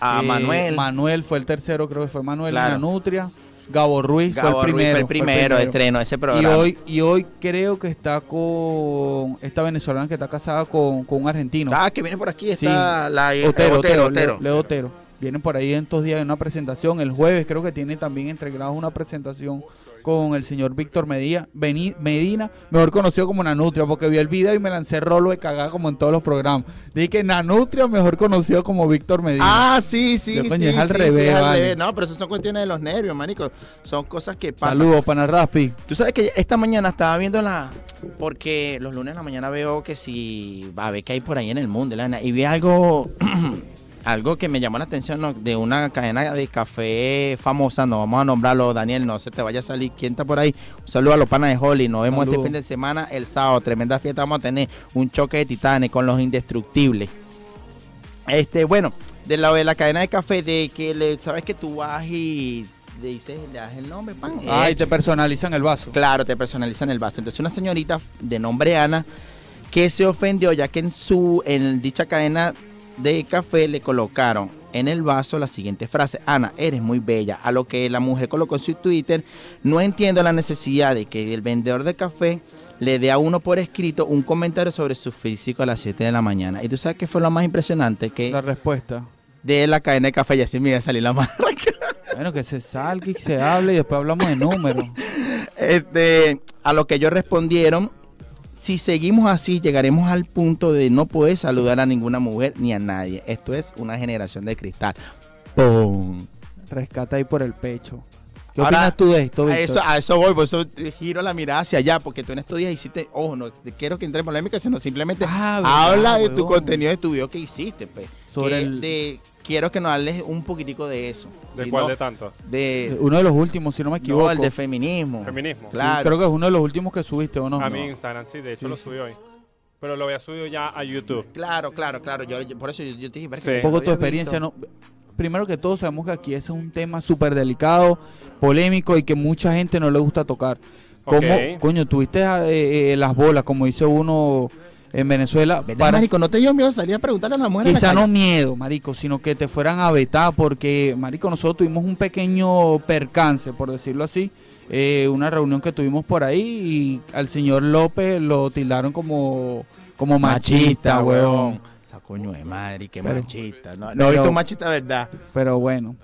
Speaker 4: a
Speaker 3: eh,
Speaker 4: Manuel.
Speaker 3: Manuel fue el tercero, creo que fue Manuel
Speaker 4: Claro.
Speaker 3: Nanutria. Gabo Ruiz
Speaker 4: Gabo
Speaker 3: fue el
Speaker 4: Ruiz
Speaker 3: primero.
Speaker 4: fue el primero, estreno ese programa.
Speaker 3: Y hoy, y hoy creo que está con esta venezolana que está casada con, con un argentino.
Speaker 4: Ah, que viene por aquí,
Speaker 3: Sí.
Speaker 4: está la eh,
Speaker 3: Otero, Otero,
Speaker 4: Otero.
Speaker 3: Leo, Leo Otero. Vienen por ahí en estos días en una presentación. El jueves creo que tiene también entregado una presentación con el señor Víctor Medina, Medina, mejor conocido como Nanutria, porque vi el video y me lancé rolo de cagada como en todos los programas. Dije que Nanutria, mejor conocido como Víctor Medina.
Speaker 4: Ah, sí, sí,
Speaker 3: Yo,
Speaker 4: sí,
Speaker 3: coño, es
Speaker 4: sí,
Speaker 3: al
Speaker 4: sí,
Speaker 3: revés,
Speaker 4: al
Speaker 3: vale.
Speaker 4: revés. No, pero eso son cuestiones de los nervios, marico. Son cosas que pasan.
Speaker 3: Saludos, pana Raspi.
Speaker 4: Tú sabes que esta mañana estaba viendo la... Porque los lunes en la mañana veo que si... Va a ver qué hay por ahí en el mundo. la vaina, Y vi algo... algo que me llamó la atención ¿no? de una cadena de café famosa. No vamos a nombrarlo, Daniel. No se te vaya a salir. ¿Quién está por ahí? Un saludo a los panas de Holly. Nos vemos este fin de semana, el sábado. Tremenda fiesta. Vamos a tener un choque de titanes con los indestructibles. Este, bueno, de la de la cadena de café, de que le, sabes que tú vas y le dices, le das el nombre, pan.
Speaker 3: Ay,
Speaker 4: eh,
Speaker 3: te personalizan el vaso.
Speaker 4: Claro, te personalizan el vaso. Entonces, una señorita de nombre Ana que se ofendió ya que en su en dicha cadena de café le colocaron en el vaso la siguiente frase: Ana, eres muy bella. A lo que la mujer colocó en su Twitter: No entiendo la necesidad de que el vendedor de café le dé a uno por escrito un comentario sobre su físico a las 7 de la mañana. Y tú sabes que fue lo más impresionante que
Speaker 3: La respuesta.
Speaker 4: de la cadena de café, y así me iba a salir la marca.
Speaker 3: Bueno, que se salga y se hable y después hablamos de números.
Speaker 4: Este, a lo que ellos respondieron, si seguimos así, llegaremos al punto de no poder saludar a ninguna mujer ni a nadie. Esto es una generación de cristal. ¡Pum!
Speaker 3: Rescata ahí por el pecho. ¿Qué
Speaker 4: Ahora,
Speaker 3: opinas tú de esto,
Speaker 4: A eso, a eso voy, por eso eh, giro la mirada hacia allá, porque tú en estos días hiciste, ojo, no quiero que entre en polémica, sino simplemente
Speaker 3: Ah, verdad,
Speaker 4: habla de tu
Speaker 3: huevón.
Speaker 4: contenido, de tu video que hiciste, pues.
Speaker 3: Sobre
Speaker 4: Que
Speaker 3: el-
Speaker 4: de- quiero que nos hables un poquitico de eso.
Speaker 5: ¿De
Speaker 4: Si
Speaker 5: cuál
Speaker 4: no,
Speaker 5: de tanto?
Speaker 4: De,
Speaker 3: Uno de los últimos, si no me equivoco.
Speaker 4: no, el de feminismo.
Speaker 5: Feminismo.
Speaker 3: Sí,
Speaker 4: Claro.
Speaker 3: creo que es uno de los últimos que subiste, ¿o no?
Speaker 5: a
Speaker 3: No.
Speaker 5: mi Instagram, sí, de hecho
Speaker 3: Sí,
Speaker 5: lo subí hoy. Pero lo había subido ya a YouTube.
Speaker 4: Claro, claro, claro. Yo, yo- por eso yo, yo te dije, "Verga,
Speaker 5: Sí.
Speaker 3: Un poco tu experiencia,
Speaker 4: visto".
Speaker 3: ¿no? Primero que todo, sabemos que aquí ese es un tema súper delicado, polémico y que mucha gente no le gusta tocar. ¿Cómo, coño, tuviste eh, eh, las bolas, como dice uno en Venezuela?
Speaker 4: ¿Verdad,
Speaker 3: para-
Speaker 4: marico? ¿No te dio miedo salir a preguntarle a la mujer? en la
Speaker 3: Quizá no miedo, marico, sino que te fueran a vetar porque, marico, nosotros tuvimos un pequeño percance, por decirlo así, eh, una reunión que tuvimos por ahí y al señor López lo tildaron como, como machista, weón.
Speaker 4: Esa coño de madre, qué
Speaker 3: Pero-
Speaker 4: machista. No, no
Speaker 3: pero-
Speaker 4: he visto un machista, ¿verdad?
Speaker 3: Pero bueno,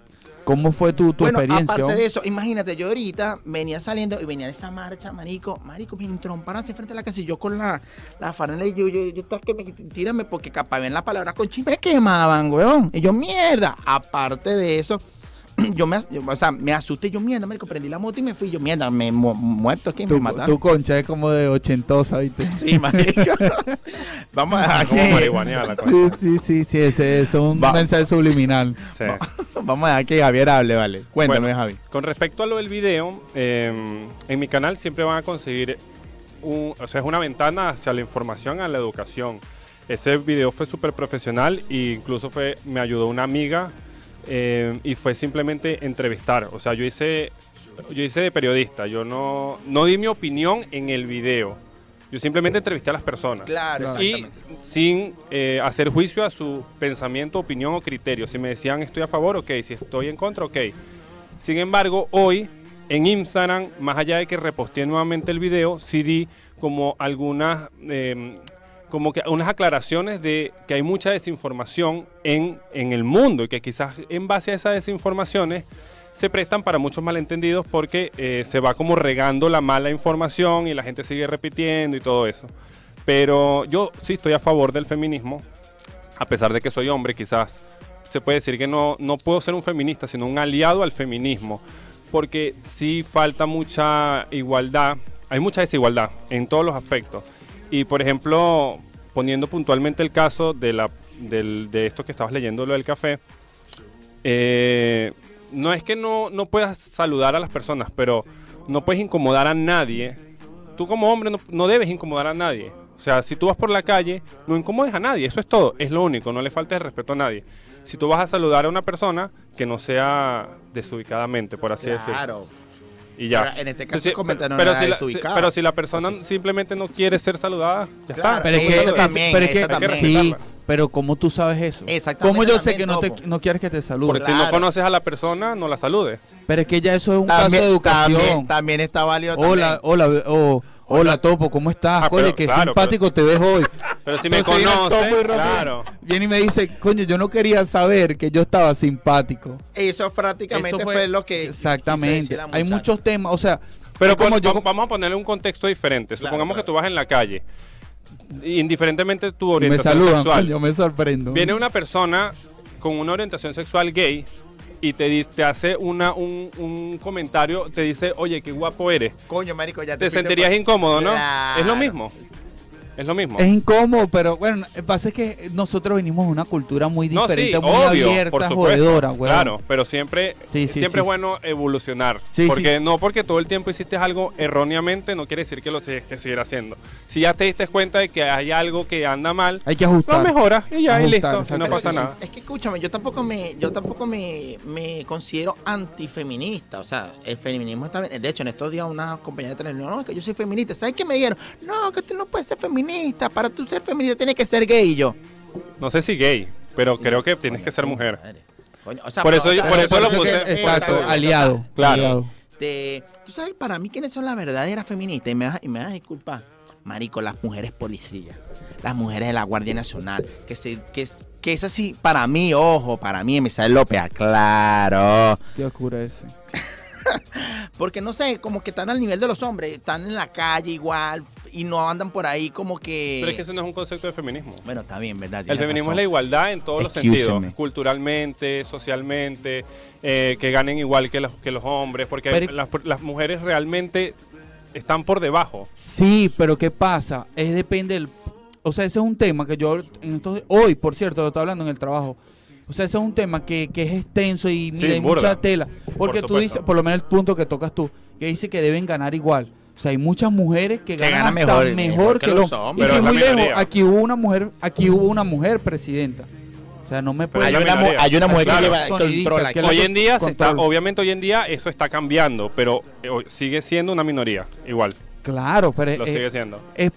Speaker 3: ¿cómo fue tu, tu
Speaker 4: bueno,
Speaker 3: experiencia?
Speaker 4: aparte de eso, imagínate, yo ahorita venía saliendo y venía esa marcha, marico, marico, me entromparon así frente a la casa y yo con la, la farela y yo, yo, yo estaba que me, tírame porque capaz ven las palabras con chisme me quemaban, weón. Y yo, mierda. Aparte de eso, yo me, yo, o sea, me asusté, yo, mierda, marico, prendí la moto y me fui, yo, mierda, me mu- muerto aquí, me
Speaker 3: Tu,
Speaker 4: mataron.
Speaker 3: tu concha es como de ochentosa, ¿viste?
Speaker 4: Sí, marico. Vamos a dejar
Speaker 5: Como la cosa.
Speaker 3: Sí, sí, sí, sí, ese es un
Speaker 4: Va.
Speaker 3: mensaje subliminal.
Speaker 5: Sí.
Speaker 4: vamos a dejar que Javier hable, vale. Cuéntame,
Speaker 5: Bueno.
Speaker 4: Javi.
Speaker 5: Con respecto a lo del video, eh, en mi canal siempre van a conseguir, un, o sea, es una ventana hacia la información, a la educación. Ese video fue súper profesional e incluso fue, me ayudó una amiga eh, y fue simplemente entrevistar. O sea, yo hice, yo hice de periodista, yo no, no di mi opinión en el video. Yo simplemente entrevisté a las personas.
Speaker 4: Claro,
Speaker 5: Y sin eh, hacer juicio a su pensamiento, opinión o criterio. Si me decían estoy a favor, ok. Si estoy en contra, ok. Sin embargo, hoy en Instagram, más allá de que reposteé nuevamente el video, sí di como algunas, eh, como que unas aclaraciones de que hay mucha desinformación en, en el mundo y que quizás en base a esas desinformaciones se prestan para muchos malentendidos porque eh, se va como regando la mala información y la gente sigue repitiendo y todo eso. Pero yo sí estoy a favor del feminismo, a pesar de que soy hombre, quizás se puede decir que no, no puedo ser un feminista, sino un aliado al feminismo, porque sí falta mucha igualdad, hay mucha desigualdad en todos los aspectos. Y por ejemplo, poniendo puntualmente el caso de, la, del- de esto que estabas leyendo, lo del café, eh, no es que no, no puedas saludar a las personas, pero no puedes incomodar a nadie. Tú como hombre no, no debes incomodar a nadie. O sea, si tú vas por la calle, no incomodes a nadie. Eso es todo. Es lo único. No le faltes el respeto a nadie. Si tú vas a saludar a una persona, que no sea desubicadamente, por así decirlo. Y ya.
Speaker 4: Ahora, en este caso, comentario
Speaker 5: pero,
Speaker 4: no era
Speaker 5: si la,
Speaker 4: desubicado.
Speaker 5: pero si la persona simplemente no quiere ser saludada, ya
Speaker 4: Claro,
Speaker 5: está.
Speaker 3: Pero es
Speaker 4: Eso
Speaker 3: que,
Speaker 4: también,
Speaker 3: pero es que-
Speaker 4: eso
Speaker 5: también.
Speaker 3: sí. Pero ¿cómo tú sabes eso?
Speaker 4: Exactamente,
Speaker 3: ¿Cómo yo sé que no, te, no quieres que te salude?
Speaker 5: Porque si no conoces a la persona, no la saludes.
Speaker 3: Pero es que ya eso es un caso de educación.
Speaker 4: También, también está válido.
Speaker 3: Hola, hola, o- hola, Topo, ¿cómo estás?
Speaker 5: Ah,
Speaker 3: Oye,
Speaker 5: pero-
Speaker 3: qué
Speaker 5: claro,
Speaker 3: simpático te ves hoy.
Speaker 5: Pero si me
Speaker 3: Entonces
Speaker 5: conoces,
Speaker 3: Topo y rápido
Speaker 5: claro.
Speaker 3: Viene y me dice, coño, yo no quería saber que yo estaba simpático.
Speaker 4: Eso prácticamente
Speaker 3: Eso
Speaker 4: fue, lo que. quiso
Speaker 3: Exactamente.
Speaker 4: decir la
Speaker 3: Hay muchos temas, o sea,
Speaker 5: Pero
Speaker 3: como
Speaker 5: pon-
Speaker 3: yo...
Speaker 5: vam- vamos a ponerle un contexto diferente.
Speaker 4: Claro,
Speaker 5: Supongamos
Speaker 4: claro.
Speaker 5: que tú vas en la calle, indiferentemente de tu
Speaker 3: me
Speaker 5: orientación
Speaker 3: saludan,
Speaker 5: sexual.
Speaker 3: coño, me sorprendo.
Speaker 5: Viene una persona con una orientación sexual gay y te, te hace una, un, un comentario, te dice, oye, qué guapo eres.
Speaker 4: Coño, marico, ya
Speaker 5: Te sentirías
Speaker 4: por-
Speaker 5: incómodo, ¿no?
Speaker 4: Claro.
Speaker 5: Es lo mismo. Es lo mismo.
Speaker 3: Es incómodo, pero bueno, lo que pasa es que nosotros venimos de una cultura muy
Speaker 5: No,
Speaker 3: diferente,
Speaker 5: sí,
Speaker 3: muy
Speaker 5: obvio,
Speaker 3: abierta,
Speaker 5: por supuesto.
Speaker 3: jodedora, weón.
Speaker 5: Claro, pero siempre,
Speaker 3: Sí, sí,
Speaker 5: siempre
Speaker 3: sí,
Speaker 5: es bueno evolucionar.
Speaker 3: Sí,
Speaker 5: porque
Speaker 3: sí.
Speaker 5: no porque todo el tiempo hiciste algo erróneamente, no quiere decir que lo tienes que seguir haciendo. Si ya te diste cuenta de que hay algo que anda mal,
Speaker 3: Hay que
Speaker 5: lo
Speaker 3: ajustar.
Speaker 5: mejoras y ya, y listo, no pasa nada.
Speaker 4: Es que escúchame, yo tampoco me, yo tampoco me, me considero antifeminista. O sea, el feminismo está bien. De hecho, en estos días una compañera de televisión, no, que yo soy feminista. ¿Sabes qué me dijeron? No, que tú no puedes ser feminista. Para tú ser feminista tienes que ser gay. Y yo.
Speaker 5: No sé si gay, pero creo que tienes que ser mujer.
Speaker 4: Coño, o sea,
Speaker 5: Por eso-
Speaker 4: o sea,
Speaker 5: por eso lo puse-
Speaker 3: Exacto, aliado.
Speaker 5: Claro.
Speaker 3: aliado.
Speaker 4: Este, tú sabes, para mí, ¿quiénes son las verdaderas feministas? Y me vas, y me vas a disculpar. Marico, las mujeres policías, las mujeres de la Guardia Nacional, que se, que es, que es así, para mí, ojo, para mí, Misael López, ah, claro.
Speaker 3: Qué oscura ese.
Speaker 4: Porque no sé, como que están al nivel de los hombres, están en la calle igual, y no andan por ahí como que...
Speaker 5: Pero es que eso no es un concepto de feminismo.
Speaker 4: Bueno, está bien, ¿verdad?
Speaker 5: El feminismo
Speaker 4: razón.
Speaker 5: es la igualdad en todos los sentidos, culturalmente, socialmente, eh, que ganen igual que los, que los hombres, porque
Speaker 3: Pero-
Speaker 5: las, las mujeres realmente están por debajo.
Speaker 3: Sí, pero ¿qué pasa? Es depende del... O sea, ese es un tema que yo... en estos- hoy, por cierto, lo estoy hablando en el trabajo. O sea, ese es un tema que, que es extenso y mira, hay
Speaker 5: burda.
Speaker 3: mucha tela. Porque
Speaker 5: Por
Speaker 3: tú dices, por lo menos el punto que tocas tú, que dice que deben ganar igual. O sea, hay muchas mujeres que,
Speaker 4: Que
Speaker 3: ganan
Speaker 4: ganan
Speaker 3: hasta
Speaker 4: mejor,
Speaker 3: que,
Speaker 4: que
Speaker 3: los
Speaker 4: hombres.
Speaker 3: Y
Speaker 5: la
Speaker 3: muy lejos, aquí hubo una mujer, aquí hubo una mujer presidenta. O sea, no me puede...
Speaker 4: Hay una, hay una mujer que
Speaker 3: Claro,
Speaker 4: lleva
Speaker 3: que es la
Speaker 5: Hoy
Speaker 3: que
Speaker 5: en día se está, obviamente hoy en día eso está cambiando, pero eh, sigue siendo una minoría, igual,
Speaker 3: Claro, pero
Speaker 5: lo
Speaker 3: es,
Speaker 5: sigue siendo.
Speaker 3: es,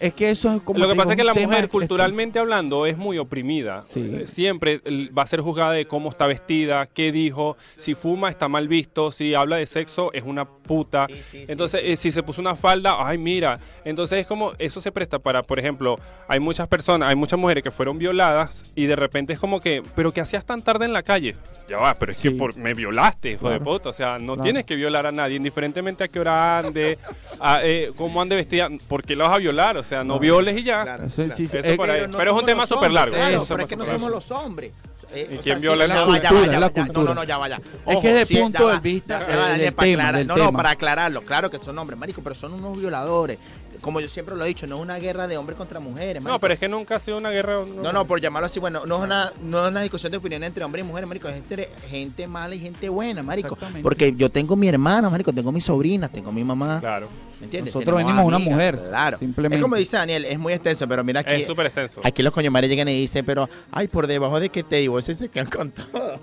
Speaker 3: es que eso es como...
Speaker 5: Lo que pasa
Speaker 3: digo,
Speaker 5: es que la mujer
Speaker 3: que-
Speaker 5: culturalmente hablando es muy oprimida.
Speaker 3: Sí.
Speaker 5: Eh, Siempre eh, va a ser juzgada de cómo está vestida, qué dijo, si fuma está mal visto, si habla de sexo es una puta. Entonces, eh, si se puso una falda, ay mira. Entonces es como, eso se presta para, por ejemplo, hay muchas personas, hay muchas mujeres que fueron violadas y de repente es como que, pero ¿qué hacías tan tarde en la calle? Ya va, pero es que por- me violaste, hijo de puta. O sea, no
Speaker 3: Claro.
Speaker 5: tienes que violar a nadie, indiferentemente a qué hora ande, a, eh, cómo ande vestida, ¿por qué la vas a violar? O sea, no violes y ya.
Speaker 4: Claro,
Speaker 3: Eso sí, sí,
Speaker 5: Eso
Speaker 3: es-
Speaker 5: por ahí.
Speaker 4: no
Speaker 5: Pero es un tema súper largo.
Speaker 4: Claro,
Speaker 5: Eso
Speaker 4: pero es que no somos los hombres. Eh,
Speaker 5: ¿Y
Speaker 4: o
Speaker 5: quién
Speaker 4: sea,
Speaker 5: viola
Speaker 4: sí,
Speaker 5: la
Speaker 3: cultura? la cultura.
Speaker 4: No, no, no, ya vaya.
Speaker 3: Es que es de punto de vista, eh, del
Speaker 4: para
Speaker 3: tema,
Speaker 4: aclarar-
Speaker 3: del
Speaker 4: no,
Speaker 3: tema.
Speaker 4: no, para aclararlo, claro que son hombres, marico, pero son unos violadores. Como yo siempre lo he dicho, no es una guerra de hombres contra mujeres, marico.
Speaker 5: No, pero es que nunca ha sido una guerra.
Speaker 4: No, no, por llamarlo así, bueno, no es una, no es una discusión de opinión entre hombres y mujeres, marico, es entre gente mala y gente buena, marico. Porque yo tengo mi hermana, marico, tengo mi sobrina, tengo mi mamá,
Speaker 5: Claro.
Speaker 3: Nosotros
Speaker 4: Tenemos
Speaker 3: venimos una
Speaker 4: amigas,
Speaker 3: mujer,
Speaker 4: Claro.
Speaker 3: simplemente.
Speaker 4: Es como dice Daniel, es muy extenso, pero mira aquí.
Speaker 5: Es súper extenso.
Speaker 4: Aquí los coñomares llegan y dicen, pero, ay, por debajo de que te divorcies se quedan con todo.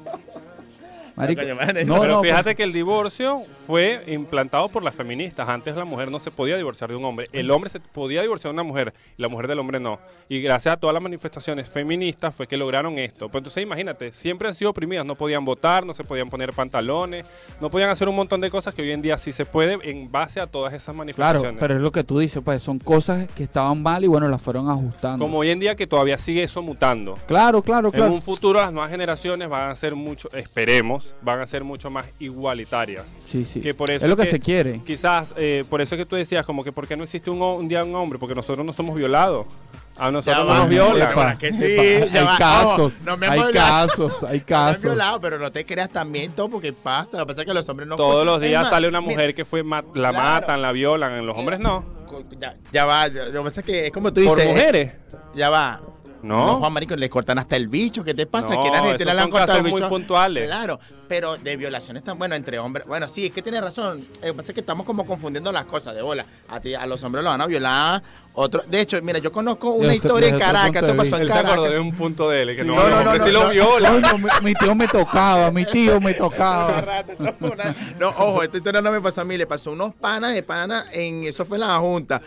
Speaker 3: Marico, no,
Speaker 5: pero
Speaker 3: no,
Speaker 5: fíjate que el divorcio fue implantado por las feministas. Antes la mujer no se podía divorciar de un hombre. El hombre se podía divorciar de una mujer y la mujer del hombre no. Y gracias a todas las manifestaciones feministas fue que lograron esto. Pues entonces imagínate, siempre han sido oprimidas. No podían votar, no se podían poner pantalones, no podían hacer un montón de cosas que hoy en día sí se puede en base a todas esas
Speaker 3: Claro,
Speaker 5: manifestaciones.
Speaker 3: pero es lo que tú dices, pues son cosas que estaban mal y bueno, las fueron ajustando.
Speaker 5: Como hoy en día que todavía sigue eso mutando.
Speaker 3: Claro, claro,
Speaker 5: En
Speaker 3: claro.
Speaker 5: un futuro las nuevas generaciones van a ser mucho, esperemos, van a ser mucho más igualitarias.
Speaker 3: Sí, sí.
Speaker 5: que por eso
Speaker 3: es lo que,
Speaker 5: que-
Speaker 3: se quiere.
Speaker 5: Quizás, eh, por eso que tú decías, como que ¿por qué no existe un, día un hombre? Porque nosotros no somos violados. A nosotros no
Speaker 4: va,
Speaker 5: nos violan.
Speaker 3: Epa,
Speaker 4: ¿verdad que sí?
Speaker 3: hay
Speaker 4: va.
Speaker 3: casos,
Speaker 4: no me
Speaker 3: hay
Speaker 4: violado.
Speaker 3: casos, hay
Speaker 4: No me
Speaker 3: casos.
Speaker 4: violado, pero no te creas también todo porque pasa. Lo que pasa es que los hombres no.
Speaker 5: Todos los
Speaker 4: Es
Speaker 5: días sale una
Speaker 4: mira,
Speaker 5: mujer que fue ma- la
Speaker 4: Claro.
Speaker 5: matan, la violan. En los hombres no.
Speaker 4: Ya, ya va, lo que pasa es que es como tú dices.
Speaker 5: Por mujeres.
Speaker 4: Ya va.
Speaker 5: No.
Speaker 4: Juan Marico, le cortan hasta el bicho. ¿Qué te pasa?
Speaker 5: No,
Speaker 4: que Argentina
Speaker 5: esos
Speaker 4: le han cortado el
Speaker 5: casos muy
Speaker 4: bicho.
Speaker 5: puntuales.
Speaker 4: Claro, pero de violaciones tan bueno entre hombres. Bueno, sí, es que tiene razón. Lo que pasa es que estamos como confundiendo las cosas de bola. A, ti- a los hombres lo van a violar. Otro, de hecho, mira, yo conozco una historia en Caracas. Esto
Speaker 3: de
Speaker 4: pasó en
Speaker 5: acordó de
Speaker 4: Caracas.
Speaker 5: un punto de él. Que no,
Speaker 4: No,
Speaker 5: los
Speaker 4: no, no, no,
Speaker 5: sí
Speaker 4: no.
Speaker 5: lo violan.
Speaker 3: Coño, mi, mi tío me tocaba, mi tío me tocaba.
Speaker 4: No, ojo, esta historia no me pasó a mí, le pasó a unos panas de pana en eso fue en la junta.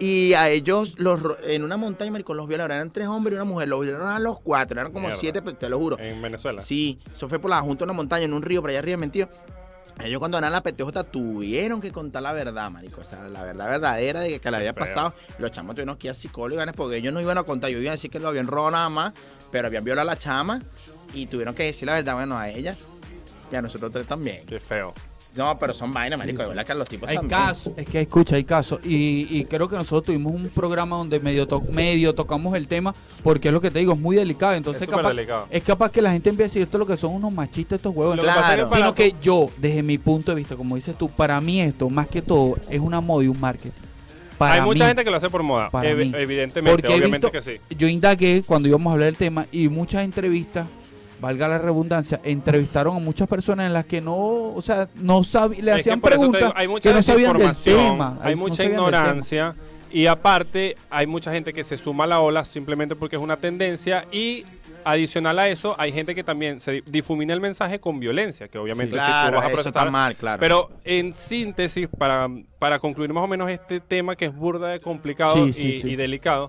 Speaker 4: Y a ellos los en una montaña, marico, los violaron, eran tres hombres y una mujer, los violaron a los cuatro, eran como
Speaker 5: Mierda.
Speaker 4: siete, pero te lo juro.
Speaker 5: En Venezuela.
Speaker 4: Sí, eso fue por la junta de una montaña, en un río, por allá arriba, mentido. Ellos cuando eran la PTJ tuvieron que contar la verdad, marico. O sea, la verdad verdadera de que le había pasado. Los chamos tuvieron que ir a psicólogos porque ellos no iban a contar. Ellos iban a decir que lo habían robado nada más, pero habían violado a la chama y tuvieron que decir la verdad, bueno, a ella y a nosotros tres también.
Speaker 5: Qué feo.
Speaker 4: No, pero son vainas, marico. De verdad que a los tipos
Speaker 3: Hay
Speaker 4: también.
Speaker 3: casos, es que escucha, hay casos. Y, y creo que nosotros tuvimos un programa donde medio, to- medio tocamos el tema, porque es lo que te digo, es muy delicado. Entonces
Speaker 5: Es
Speaker 3: capaz,
Speaker 5: delicado.
Speaker 3: es capaz que la gente empiece a decir esto es lo que son unos machistas estos huevos.
Speaker 5: Lo que
Speaker 4: Claro.
Speaker 3: Sino que yo, desde mi punto de vista, como dices tú, para mí esto, más que todo, es una moda y un marketing. Para
Speaker 5: Hay mucha
Speaker 3: mí.
Speaker 5: gente que lo hace por moda.
Speaker 3: Para
Speaker 5: ev-
Speaker 3: mí.
Speaker 5: Evidentemente,
Speaker 3: Porque
Speaker 5: obviamente
Speaker 3: visto-
Speaker 5: que sí.
Speaker 3: Yo indagué cuando íbamos a hablar del tema y muchas entrevistas, valga la redundancia, entrevistaron a muchas personas en las que no, o sea, no sabían, le
Speaker 5: que
Speaker 3: hacían preguntas
Speaker 5: digo, hay mucha
Speaker 3: que no sabían del
Speaker 5: desinformación,
Speaker 3: tema.
Speaker 5: Hay mucha ignorancia. Y aparte, hay mucha gente que se suma a la ola simplemente porque es una tendencia. Y adicional a eso, hay gente que también se difumina el mensaje con violencia, que obviamente si tú
Speaker 4: Claro,
Speaker 5: vas a protestar.
Speaker 4: está mal, claro.
Speaker 5: Pero en síntesis, para, para concluir más o menos este tema que es burda de complicado
Speaker 3: Sí, sí,
Speaker 5: y,
Speaker 3: sí.
Speaker 5: y delicado,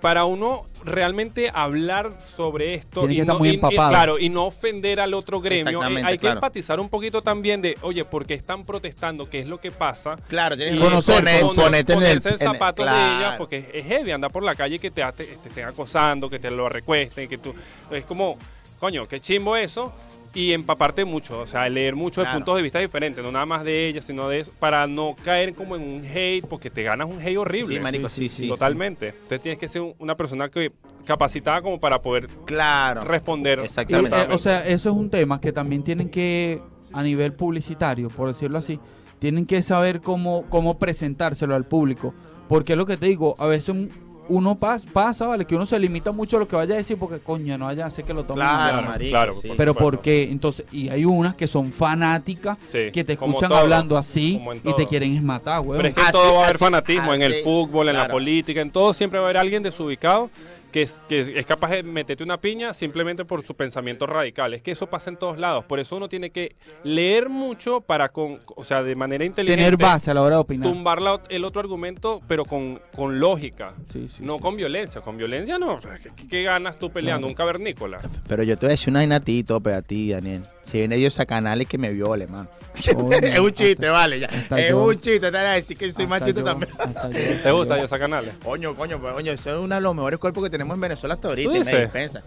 Speaker 5: para uno realmente hablar sobre esto
Speaker 3: Tiene
Speaker 5: y
Speaker 3: que estar
Speaker 5: no,
Speaker 3: muy
Speaker 5: y- y-
Speaker 3: empapado.
Speaker 5: claro, y no ofender al otro gremio, hay que
Speaker 4: claro.
Speaker 5: empatizar un poquito también de, oye, ¿por qué están protestando? ¿Qué es lo que pasa?
Speaker 4: Claro, tienes que
Speaker 3: conocer,
Speaker 4: poner-
Speaker 5: poner-
Speaker 4: ponerte en el,
Speaker 5: ponerse el
Speaker 4: en el-
Speaker 5: zapato de ella, porque es- es heavy andar por la calle y que te, te, te estén acosando, que te lo recuesten, que tú... Es como, coño, qué chimbo eso, y empaparte mucho, o sea, leer mucho de puntos de vista diferentes, no nada más de ella, sino de eso, para no caer como en un hate, porque te ganas un hate horrible.
Speaker 4: Sí, marico, sí, sí.
Speaker 5: Totalmente. Entonces tienes que ser un- una persona que capacitada como para poder
Speaker 4: Claro.
Speaker 5: responder.
Speaker 3: Y,
Speaker 4: Exactamente.
Speaker 3: eh, o sea, eso es un tema que también tienen que, a nivel publicitario, por decirlo así, tienen que saber cómo, cómo presentárselo al público. Porque es lo que te digo, a veces un- uno pas- pasa, ¿vale? Que uno se limita mucho a lo que vaya a decir porque, coño, no vaya a hacer que lo tomen.
Speaker 4: Claro, marico,
Speaker 5: claro,
Speaker 4: sí.
Speaker 3: Pero
Speaker 5: supuesto.
Speaker 3: ¿por qué? Entonces, y hay unas que son fanáticas,
Speaker 5: Sí,
Speaker 3: que te escuchan
Speaker 5: todo,
Speaker 3: hablando así y te quieren es matar, weón.
Speaker 5: Pero es que
Speaker 4: Así-
Speaker 5: todo va a haber
Speaker 4: así-
Speaker 5: fanatismo en el fútbol, en la política, en todo siempre va a haber alguien desubicado que es, que es capaz de meterte una piña simplemente por su pensamiento radical. Es que eso pasa en todos lados. Por eso uno tiene que leer mucho para, con, o sea, de manera inteligente,
Speaker 3: Tener base a la hora de opinar.
Speaker 5: tumbar la el otro argumento, pero con, con lógica.
Speaker 3: Sí, sí,
Speaker 5: no
Speaker 3: sí,
Speaker 5: con violencia. Con violencia no. ¿Qué, qué ganas tú peleando? Un cavernícola.
Speaker 4: Pero yo te voy a decir una vaina a ti, tope, a ti, Daniel. Si viene Dios a canales que me viole, man. Es un chiste,
Speaker 3: hasta-
Speaker 4: vale, ya. Es
Speaker 3: yo.
Speaker 4: un chiste, te voy a decir que soy machito
Speaker 3: yo,
Speaker 4: también.
Speaker 5: ¿Te gusta
Speaker 3: yo.
Speaker 5: esos canales?
Speaker 4: Coño, coño, pues, coño, eso es uno de los mejores cuerpos que tenemos en Venezuela hasta ahorita.
Speaker 5: ¿Tú dices?
Speaker 4: me dispensa.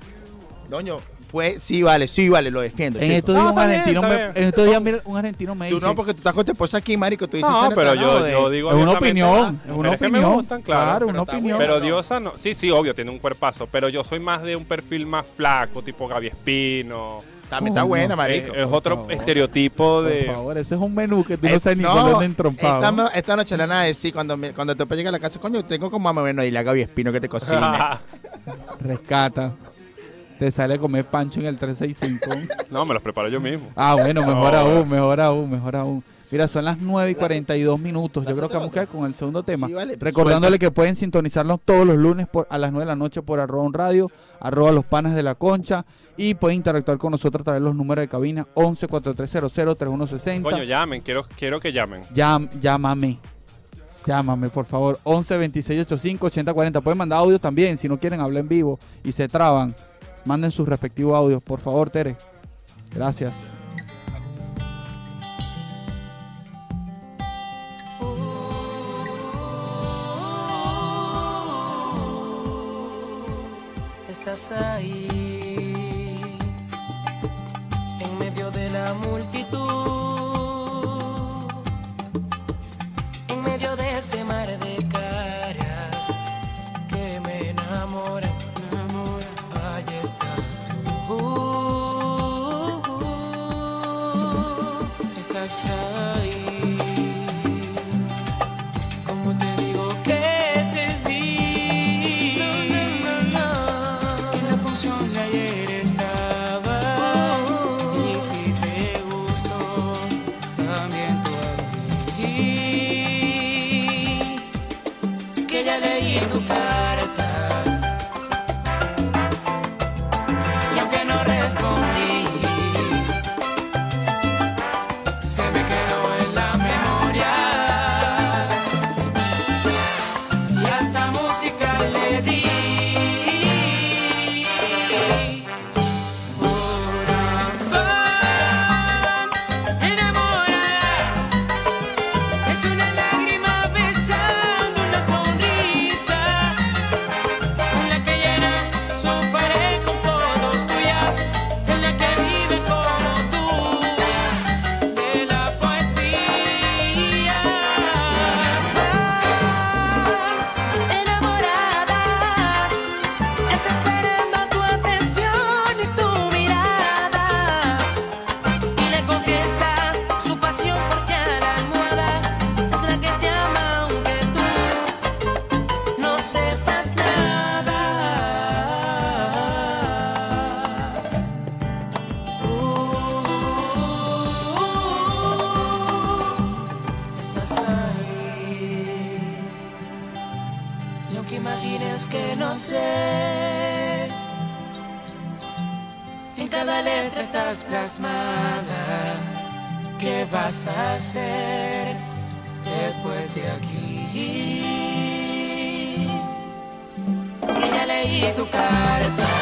Speaker 4: Coño, pues sí, vale, sí, vale, lo defiendo.
Speaker 3: En
Speaker 4: chico.
Speaker 3: estos días
Speaker 5: No,
Speaker 3: un
Speaker 5: bien,
Speaker 3: argentino me, en estos días mira, un argentino me
Speaker 4: Tú
Speaker 3: dice
Speaker 4: no, porque tú estás con tu esposa aquí, marico, tú dices...
Speaker 5: No,
Speaker 4: "Ese
Speaker 5: pero
Speaker 4: no
Speaker 5: yo,
Speaker 4: de-
Speaker 5: yo digo
Speaker 3: es una opinión, es una
Speaker 5: que me
Speaker 3: opinión.
Speaker 5: gustan, claro.
Speaker 3: Claro,
Speaker 4: pero
Speaker 3: una opinión.
Speaker 5: Pero Diosa no. Sí, sí, obvio, tiene un cuerpazo. Pero yo soy más de un perfil más flaco, tipo Gaby Espino.
Speaker 4: También está buena,
Speaker 5: Es,
Speaker 4: marico.
Speaker 5: es otro
Speaker 3: favor.
Speaker 5: estereotipo
Speaker 3: Por
Speaker 5: de.
Speaker 3: favor, ese es un menú que tú no
Speaker 4: Eh,
Speaker 3: sabes ni por dónde
Speaker 4: esta,
Speaker 3: entrompado.
Speaker 4: no- esta noche le van a decir, cuando, me- cuando te llega a la casa, coño, tengo como mamá, bueno, y la Gaby Espino que te cocine.
Speaker 3: Rescata. Te sale a comer pancho en el 365.
Speaker 5: no, me los preparo yo mismo.
Speaker 3: ah, bueno, mejor
Speaker 5: No.
Speaker 3: aún, mejor aún, mejor aún. Mira, son las 9 y 42 minutos. Yo creo que vamos a quedar con el segundo tema.
Speaker 4: Sí, vale,
Speaker 3: Recordándole que pueden sintonizarnos todos los lunes por, a las 9 de la noche por arroba un radio, arroba los panas de la concha. Y pueden interactuar con nosotros a través de los números de cabina 11 4300 3160.
Speaker 5: Coño, llamen, quiero, quiero que llamen.
Speaker 3: Llam- llámame. Llámame, por favor. 11 26 85 80 40. Pueden mandar audios también si no quieren hablar en vivo y se traban. Manden sus respectivos audios, por favor, Tere. Gracias.
Speaker 6: Estás ahí, en medio de la multitud, Estás ¿Qué vas a hacer después de aquí? Que ya leí tu carta.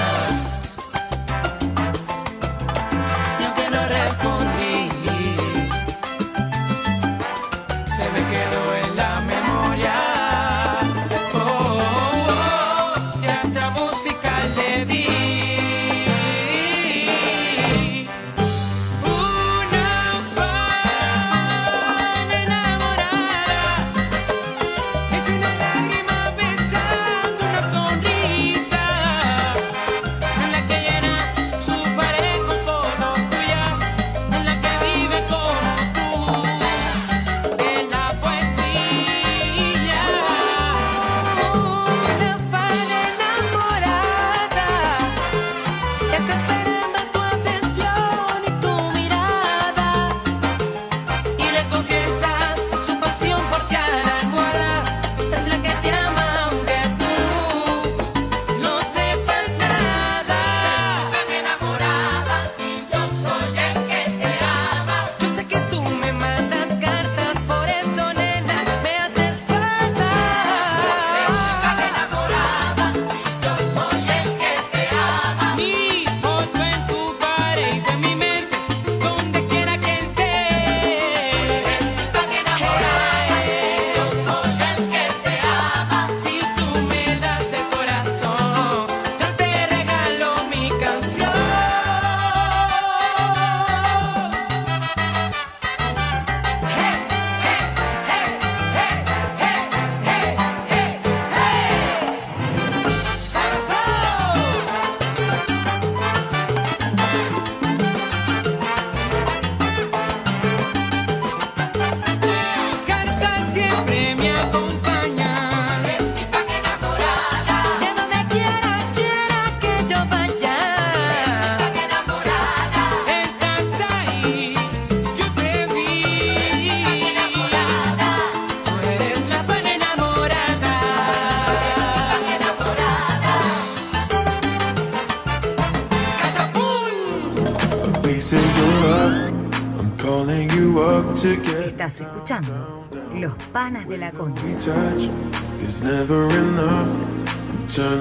Speaker 1: Escuchando Los Panas de la Concha.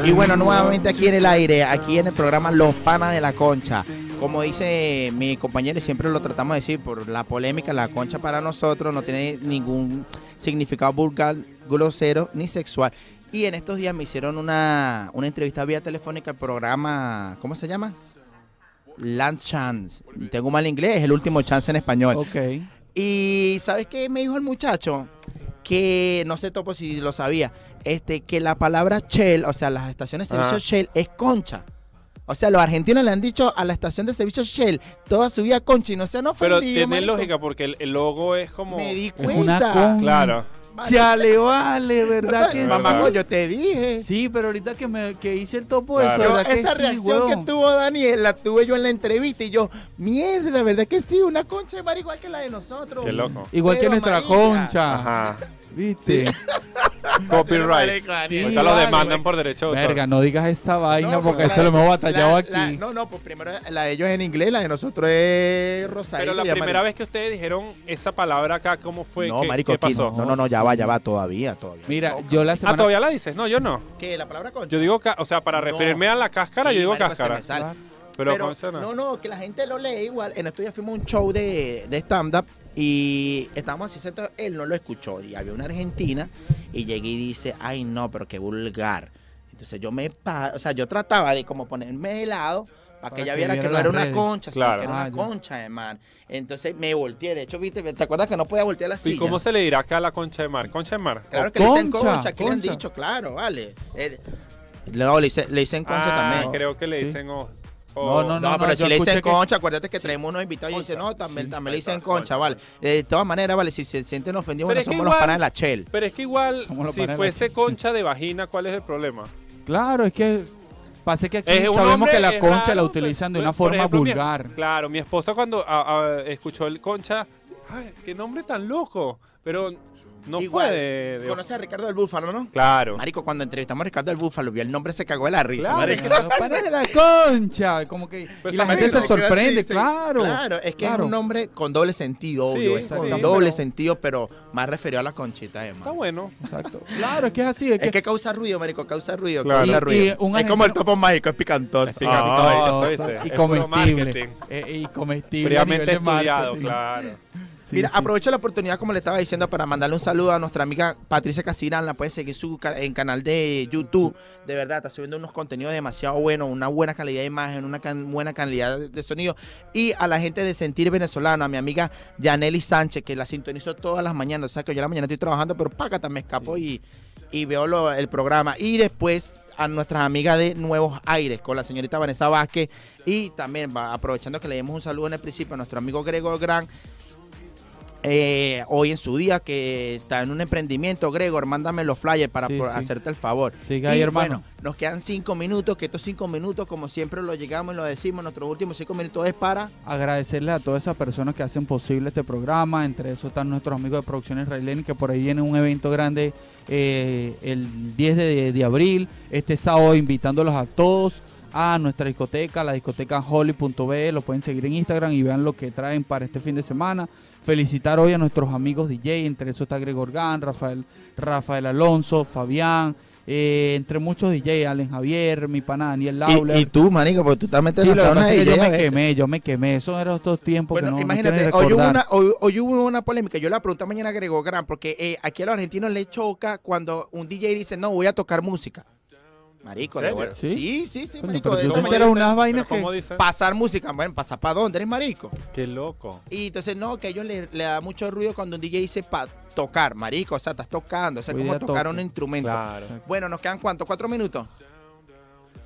Speaker 4: Y bueno, nuevamente aquí en el aire, aquí en el programa Los Panas de la Concha. Como dice mi compañero, y siempre lo tratamos de decir, por la polémica, la concha para nosotros no tiene ningún significado vulgar, grosero ni sexual. Y en estos días me hicieron una, una entrevista vía telefónica al programa, ¿cómo se llama? Land Chance. Tengo mal inglés, es el último chance en español.
Speaker 3: Ok.
Speaker 4: Y ¿sabes qué me dijo el muchacho? Que no sé topo si lo sabía, este que la palabra Shell, o sea, las estaciones de servicio
Speaker 5: Ah.
Speaker 4: Shell es concha. O sea, los argentinos le han dicho a la estación de servicio Shell toda su vida concha y no se han
Speaker 5: Pero
Speaker 4: ofendido.
Speaker 5: tiene
Speaker 4: marico.
Speaker 5: lógica porque el, el logo es como.
Speaker 4: Me di
Speaker 3: Es
Speaker 4: cuenta.
Speaker 3: una con-
Speaker 5: Claro.
Speaker 3: Ya le vale, ¿verdad que
Speaker 4: Mamá,
Speaker 5: ¿Verdad?
Speaker 4: yo te dije.
Speaker 3: Sí, pero ahorita que, me, que hice el topo
Speaker 5: Claro.
Speaker 3: eso,
Speaker 4: Yo,
Speaker 3: ¿verdad que
Speaker 4: esa
Speaker 3: sí,
Speaker 4: reacción que tuvo Daniel la tuve yo en la entrevista y yo, mierda, ¿verdad que sí? Una concha de mar igual que la de nosotros.
Speaker 5: Qué loco.
Speaker 3: Igual que nuestra concha.
Speaker 5: Ajá.
Speaker 3: ¿Viste?
Speaker 5: Copyright.
Speaker 3: Sí,
Speaker 5: Ahorita lo
Speaker 4: vale,
Speaker 5: demandan por derecho.
Speaker 3: Verga, no digas esa vaina
Speaker 4: No,
Speaker 3: porque eso lo hemos batallado
Speaker 4: la-
Speaker 3: aquí.
Speaker 4: la- no, no, pues primero la de ellos es en inglés, la de nosotros es rosadito.
Speaker 5: Pero la primera
Speaker 4: marico.
Speaker 5: vez que ustedes dijeron esa palabra acá, ¿cómo fue?
Speaker 4: No,
Speaker 5: ¿Qué,
Speaker 4: marico,
Speaker 5: qué pasó?
Speaker 4: no, no, no, ya va, ya va, todavía, todavía.
Speaker 3: Mira, yo la
Speaker 5: Ah,
Speaker 3: semana
Speaker 5: ¿todavía la dices? No, yo no.
Speaker 4: ¿Qué? ¿La palabra concha?
Speaker 5: Yo digo, o sea, para
Speaker 4: No.
Speaker 5: referirme a la cáscara,
Speaker 4: Sí,
Speaker 5: yo digo
Speaker 4: marico, se
Speaker 5: cáscara.
Speaker 4: me sale.
Speaker 5: Pero,
Speaker 4: Pero,
Speaker 5: no.
Speaker 4: no, no, que la gente lo lee igual. En estos días fuimos a un show de, de stand-up y estábamos así sentados. Él no lo escuchó y había una argentina y llegué y dice, ay no, pero qué vulgar. Entonces yo me, pa- o sea, yo trataba de como ponerme de lado para
Speaker 3: Para
Speaker 4: que ella viera que no era una
Speaker 3: redes.
Speaker 4: concha, sino
Speaker 5: Claro.
Speaker 4: que era
Speaker 3: Ah,
Speaker 4: una
Speaker 3: ya.
Speaker 4: concha, hermano. Entonces me volteé, de hecho, viste, ¿te acuerdas que no podía voltear la
Speaker 5: ¿Y
Speaker 4: silla?
Speaker 5: cómo se le dirá acá a la concha de mar? ¿Concha de mar?
Speaker 4: Claro
Speaker 5: O-
Speaker 4: que le dicen
Speaker 3: Concha,
Speaker 4: concha, que le han dicho, claro, vale. Eh, luego le, dice- le dicen concha
Speaker 5: Ah,
Speaker 4: también.
Speaker 5: creo que le
Speaker 3: Sí.
Speaker 5: dicen
Speaker 3: No,
Speaker 5: o-
Speaker 3: no,
Speaker 4: No, pero si le dicen concha, acuérdate que traemos unos invitados y dicen, no, también, le dicen
Speaker 5: Concha,
Speaker 4: vale. Eh, de todas maneras, vale, si se sienten ofendidos,
Speaker 5: que
Speaker 4: somos los panas de la Shell.
Speaker 5: Pero es que igual, si fuese concha de vagina, ¿cuál es el problema?
Speaker 3: Claro, es que pasa que aquí
Speaker 5: Es
Speaker 3: sabemos que la concha
Speaker 5: raro,
Speaker 3: la utilizan de
Speaker 5: pues,
Speaker 3: una forma
Speaker 5: ejemplo, mi-
Speaker 3: vulgar.
Speaker 5: Claro, mi esposa cuando a- a- escuchó el concha, ay, qué nombre tan loco. Pero no
Speaker 4: Igual,
Speaker 5: fue de, de-
Speaker 4: ¿Conoces a Ricardo del Búfalo, no?
Speaker 5: Claro.
Speaker 4: Marico, cuando entrevistamos a Ricardo del Búfalo, vio el nombre, se cagó de la risa.
Speaker 5: Claro,
Speaker 4: marico.
Speaker 3: Panes de la concha, como que
Speaker 5: Pues
Speaker 3: y la gente se sorprende,
Speaker 4: así,
Speaker 3: claro.
Speaker 4: Claro, es que
Speaker 3: claro.
Speaker 4: es un nombre con doble sentido,
Speaker 5: Sí,
Speaker 4: obvio. es con
Speaker 3: sí,
Speaker 4: doble
Speaker 5: pero-
Speaker 4: sentido, pero más referido a la conchita,
Speaker 5: Está
Speaker 4: hermano.
Speaker 5: bueno.
Speaker 3: Exacto. Claro, es que es así, es que,
Speaker 4: Es que causa ruido, marico, causa ruido,
Speaker 5: Claro.
Speaker 4: causa ruido.
Speaker 3: y un
Speaker 4: es como el topo mágico, es picantoso.
Speaker 5: Es picantoso,
Speaker 3: Ah,
Speaker 5: ¿viste?
Speaker 3: y comestible.
Speaker 5: marketing.
Speaker 3: Eh, y comestible.
Speaker 5: Fríamente estudiado, claro.
Speaker 3: Sí,
Speaker 4: Mira,
Speaker 3: sí.
Speaker 4: aprovecho la oportunidad, como le estaba diciendo, para mandarle un saludo a nuestra amiga Patricia Casirán. La puede seguir su en canal de YouTube. De verdad, está subiendo unos contenidos demasiado buenos, una buena calidad de imagen, una can- buena calidad de sonido. Y a la gente de Sentir Venezolano, a mi amiga Yaneli Sánchez, que la sintonizo todas las mañanas. O sea, que yo a la mañana estoy trabajando, pero págata, me escapo y, y veo lo- el programa. Y después a nuestras amigas de Nuevos Aires, con la señorita Vanessa Vázquez. Y también, va, aprovechando que le dimos un saludo en el principio a nuestro amigo Gregor Gran eh, hoy en su día que está en un emprendimiento, Gregor, mándame los flyers para
Speaker 3: Sí,
Speaker 4: por-
Speaker 3: sí.
Speaker 4: hacerte el favor. Y,
Speaker 3: hermano.
Speaker 4: Bueno, nos quedan cinco minutos, que estos cinco minutos, como siempre lo llegamos y lo decimos, nuestros últimos cinco minutos es para...
Speaker 3: agradecerle a todas esas personas que hacen posible este programa. Entre eso están nuestros amigos de Producciones Railén, que por ahí viene un evento grande eh, el 10 de, de abril. Este sábado invitándolos a todos a nuestra discoteca, la discoteca holly.be. Lo pueden seguir en Instagram y vean lo que traen para este fin de semana. Felicitar hoy a nuestros amigos DJ, entre eso está Gregor Gan, Rafael, Rafael Alonso, Fabián. eh, entre muchos DJ, Allen Javier, mi pana Daniel Lauler.
Speaker 4: Y, y tú, manico, porque tú también te
Speaker 3: Sí, pasa es
Speaker 4: ahí,
Speaker 3: que yo me quemé, yo me quemé. Eso eran estos tiempos
Speaker 4: Bueno,
Speaker 3: que no, no
Speaker 4: imagínate,
Speaker 3: quieren
Speaker 4: hoy, hubo una, hoy, hoy hubo una polémica. Yo la pregunté mañana a Gregor Gran, porque eh, aquí a los argentinos les choca cuando un DJ dice, no, voy a tocar música. Marico,
Speaker 5: ¿En
Speaker 4: de verdad.
Speaker 3: ¿Sí?
Speaker 4: Sí, sí, sí,
Speaker 3: Coño,
Speaker 4: marico.
Speaker 3: pero tú te
Speaker 4: como
Speaker 3: enteras
Speaker 4: dicen,
Speaker 3: unas vainas
Speaker 5: Pero ¿Cómo
Speaker 3: que...
Speaker 5: dicen?
Speaker 4: Pasar música, bueno, ¿pasar para dónde? ¿Eres marico?
Speaker 5: Qué loco.
Speaker 4: Y entonces, no, que a ellos le, le da mucho ruido cuando un DJ dice para tocar, marico, o sea, estás tocando, o sea,
Speaker 3: Hoy
Speaker 4: como
Speaker 3: día
Speaker 4: tocar un instrumento.
Speaker 5: Claro.
Speaker 4: Bueno, ¿nos quedan cuánto? ¿Cuatro minutos?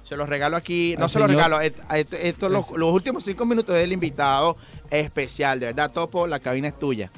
Speaker 4: Se los regalo aquí, no
Speaker 3: Al
Speaker 4: se los
Speaker 3: señor-
Speaker 4: regalo, et- et- esto, los, los últimos cinco minutos del invitado especial, de verdad, Topo, la cabina es tuya.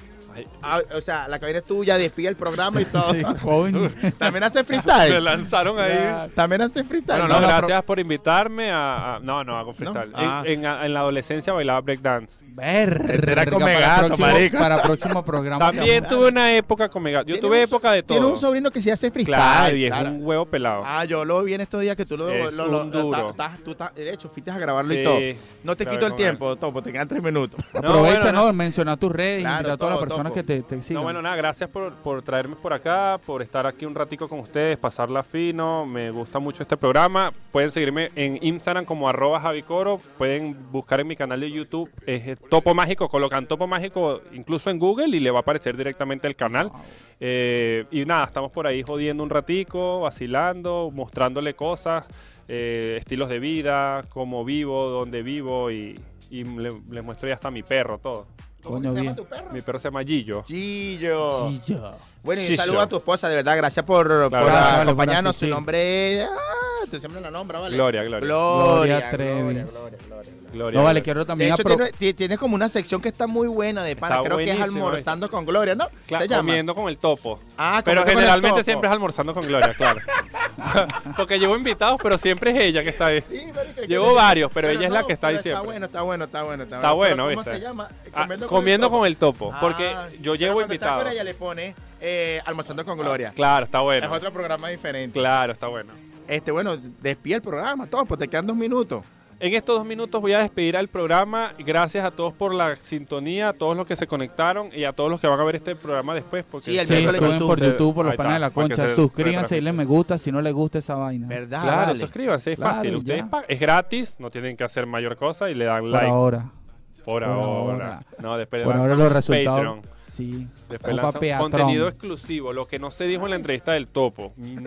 Speaker 4: Ah, o sea, la cabina es tuya, despide el programa y todo.
Speaker 3: Sí, coño.
Speaker 4: También hace
Speaker 5: Se
Speaker 4: freestyle.
Speaker 5: lanzaron ahí.
Speaker 4: También hace freestyle.
Speaker 5: Bueno, no,
Speaker 3: No,
Speaker 5: gracias por invitarme a, a- No, no, hago freestyle.
Speaker 4: ¿No? Ah.
Speaker 5: En, en- en la adolescencia bailaba breakdance.
Speaker 3: Verga,
Speaker 4: Era come
Speaker 3: para,
Speaker 4: gato,
Speaker 3: próximo,
Speaker 4: marica.
Speaker 3: para próximo programa.
Speaker 5: También tuve una época con Mega. Yo tuve
Speaker 4: un-
Speaker 5: época de todo.
Speaker 4: Tiene un sobrino que sí hace freestyle.
Speaker 5: Claro, y es
Speaker 4: claro.
Speaker 5: un huevo pelado.
Speaker 4: Ah, yo lo vi en estos días que tú lo,
Speaker 5: Es
Speaker 4: lo, lo-
Speaker 5: un duro.
Speaker 4: ta- ta- tú ta- de hecho, fuiste a grabarlo y
Speaker 5: Sí,
Speaker 4: todo. No te quito el
Speaker 5: con
Speaker 4: tiempo, Topo, te quedan tres minutos.
Speaker 3: Aprovecha,
Speaker 5: bueno,
Speaker 3: ¿no? Menciona tus redes, invita a todas las
Speaker 4: todo,
Speaker 3: personas que te, te sigan.
Speaker 5: No, bueno, nada, gracias por, por traerme por acá, por estar aquí un ratico con ustedes, pasarla fino. Me gusta mucho este programa. Pueden seguirme en Instagram como arroba javicoro. Pueden buscar en mi canal de YouTube es Topo Mágico. Colocan Topo Mágico incluso en Google y le va a aparecer directamente el canal. Eh, y nada, estamos por ahí jodiendo un ratico, vacilando, mostrándole cosas, eh, estilos de vida, cómo vivo, dónde vivo y, y le- les muestro ya hasta mi perro, todo.
Speaker 4: ¿Cómo
Speaker 3: Coño,
Speaker 4: se llama
Speaker 3: bien.
Speaker 4: tu perro?
Speaker 5: Mi perro se llama Gillo.
Speaker 4: Gillo.
Speaker 3: Ya.
Speaker 4: Bueno, y un
Speaker 5: Gillo.
Speaker 4: saludo a tu esposa, de verdad. Gracias por, por
Speaker 3: vale,
Speaker 4: acompañarnos. Su nombre es... Ah, tú siempre la nombra, ¿vale?
Speaker 5: Gloria, Gloria.
Speaker 4: Gloria,
Speaker 3: Gloria
Speaker 4: Trevi.
Speaker 3: Trevis.
Speaker 4: Gloria, Gloria, Gloria.
Speaker 5: Gloria,
Speaker 3: No, vale,
Speaker 5: Gloria.
Speaker 3: quiero
Speaker 4: De
Speaker 3: también
Speaker 4: hecho,
Speaker 3: apro-
Speaker 4: tiene- ti- tienes como una sección que está muy buena de pana.
Speaker 5: Está
Speaker 4: Creo que es almorzando con Gloria, ¿no?
Speaker 5: Cla-
Speaker 4: Se llama.
Speaker 5: comiendo con el topo.
Speaker 4: Ah,
Speaker 5: Pero
Speaker 4: comiendo con el
Speaker 5: generalmente
Speaker 4: topo.
Speaker 5: siempre es almorzando con Gloria, claro. Porque llevo invitados, pero siempre es ella que está ahí.
Speaker 4: Sí, que
Speaker 5: Llevo
Speaker 4: yo-
Speaker 5: varios, pero ella es la que está ahí siempre.
Speaker 4: Está bueno, está bueno, está bueno.
Speaker 5: Está bueno, ¿viste?
Speaker 4: ¿Cómo se llama?
Speaker 5: Ah, comiendo con el topo. Porque
Speaker 4: Ah,
Speaker 5: yo
Speaker 4: pero
Speaker 5: llevo
Speaker 4: está
Speaker 5: invitados.
Speaker 4: con ella le pone eh, almorzando con Gloria.
Speaker 5: Claro, está bueno.
Speaker 4: Es otro programa diferente.
Speaker 5: Claro, está bueno.
Speaker 4: Este, bueno, despide el programa, todo, pues te quedan dos minutos.
Speaker 5: En estos dos minutos voy a despedir al programa. Gracias a todos por la sintonía, a todos los que se conectaron y a todos los que van a ver este programa después. Porque
Speaker 4: Sí, el
Speaker 3: Sí, suben por
Speaker 5: se-
Speaker 3: YouTube, por los panes de la concha.
Speaker 5: se
Speaker 3: Suscríbanse y denle
Speaker 5: retransmita.
Speaker 3: me gusta si no les gusta esa vaina.
Speaker 4: ¿Verdad?
Speaker 5: Claro,
Speaker 4: vale.
Speaker 5: suscríbanse, es
Speaker 3: Claro,
Speaker 5: fácil. Ustedes es gratis, no tienen que hacer mayor cosa y le dan
Speaker 3: Por
Speaker 5: like.
Speaker 3: ahora.
Speaker 5: Por,
Speaker 3: Por
Speaker 5: ahora.
Speaker 3: ahora.
Speaker 5: No, después
Speaker 3: Por ahora los resultados.
Speaker 5: Patreon.
Speaker 3: Sí.
Speaker 5: Después contenido exclusivo, lo que no se dijo en la entrevista del topo. Mm,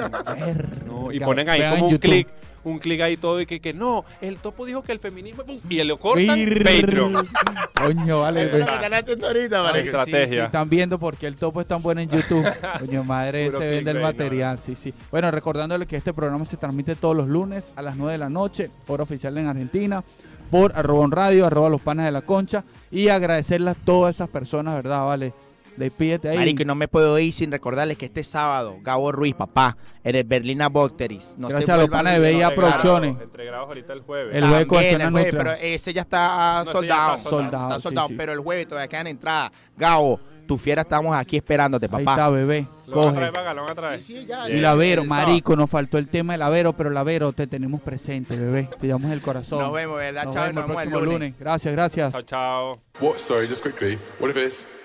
Speaker 5: no, y ponen ahí
Speaker 3: Vean
Speaker 5: como un clic, un clic ahí todo y que, que no, el topo dijo que el feminismo pum, y lo cortan Patreon.
Speaker 3: Coño, vale.
Speaker 4: Eso es lo
Speaker 3: pues.
Speaker 4: que están haciendo ahorita,
Speaker 5: claro. estrategia.
Speaker 3: Sí, sí, están viendo porque el topo es tan bueno en YouTube. Coño, madre,
Speaker 5: Puro
Speaker 3: se vende el material. Sí, sí. Bueno, recordándole que este programa se transmite todos los lunes a las 9 de la noche, hora oficial en Argentina, por arroba radio, arroba los panes de la concha. Y agradecerle a todas esas personas, ¿verdad? Vale. Despídete ahí.
Speaker 4: Marico, y no me puedo ir sin recordarles que este sábado, Gabo Ruiz, papá, en el Berlina Bocteris. No
Speaker 3: Gracias a los panas de
Speaker 5: Entregados-
Speaker 3: Producciones.
Speaker 5: Entregados ahorita el jueves.
Speaker 3: El jueves con
Speaker 4: el jueves. Pero ese ya está
Speaker 5: No.
Speaker 3: Soldado,
Speaker 4: Está sold
Speaker 3: sí,
Speaker 4: out,
Speaker 3: sí.
Speaker 4: pero el jueves todavía quedan entradas. Gabo, tu fiera estamos aquí esperándote,
Speaker 3: Ahí
Speaker 4: papá.
Speaker 3: está, bebé.
Speaker 5: Lo van a
Speaker 3: Coge.
Speaker 5: traer para acá, lo van a traer.
Speaker 4: Sí, sí, ya,
Speaker 3: Y
Speaker 4: ya.
Speaker 3: la Vero,
Speaker 4: el
Speaker 3: marico, nos faltó el tema del Avero, pero la Vero te tenemos presente, bebé. Te llevamos el corazón.
Speaker 4: Nos vemos, ¿verdad?
Speaker 3: Nos
Speaker 4: Chao,
Speaker 3: vemos
Speaker 4: nos
Speaker 3: el
Speaker 4: vemos el
Speaker 3: próximo
Speaker 4: lunes.
Speaker 3: lunes. Gracias, gracias.
Speaker 5: Chao, chao.
Speaker 7: What? Sorry, just quickly. What if it's.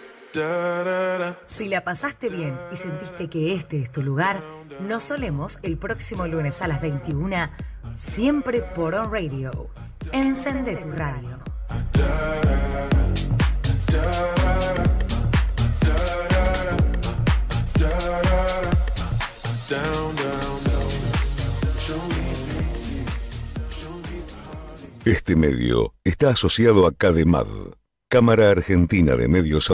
Speaker 1: Si la pasaste bien y sentiste que este es tu lugar, nos solemos el próximo lunes a las 21, siempre por On Radio. Encende tu radio.
Speaker 8: Este medio está asociado a CADEMAD, Cámara Argentina de Medios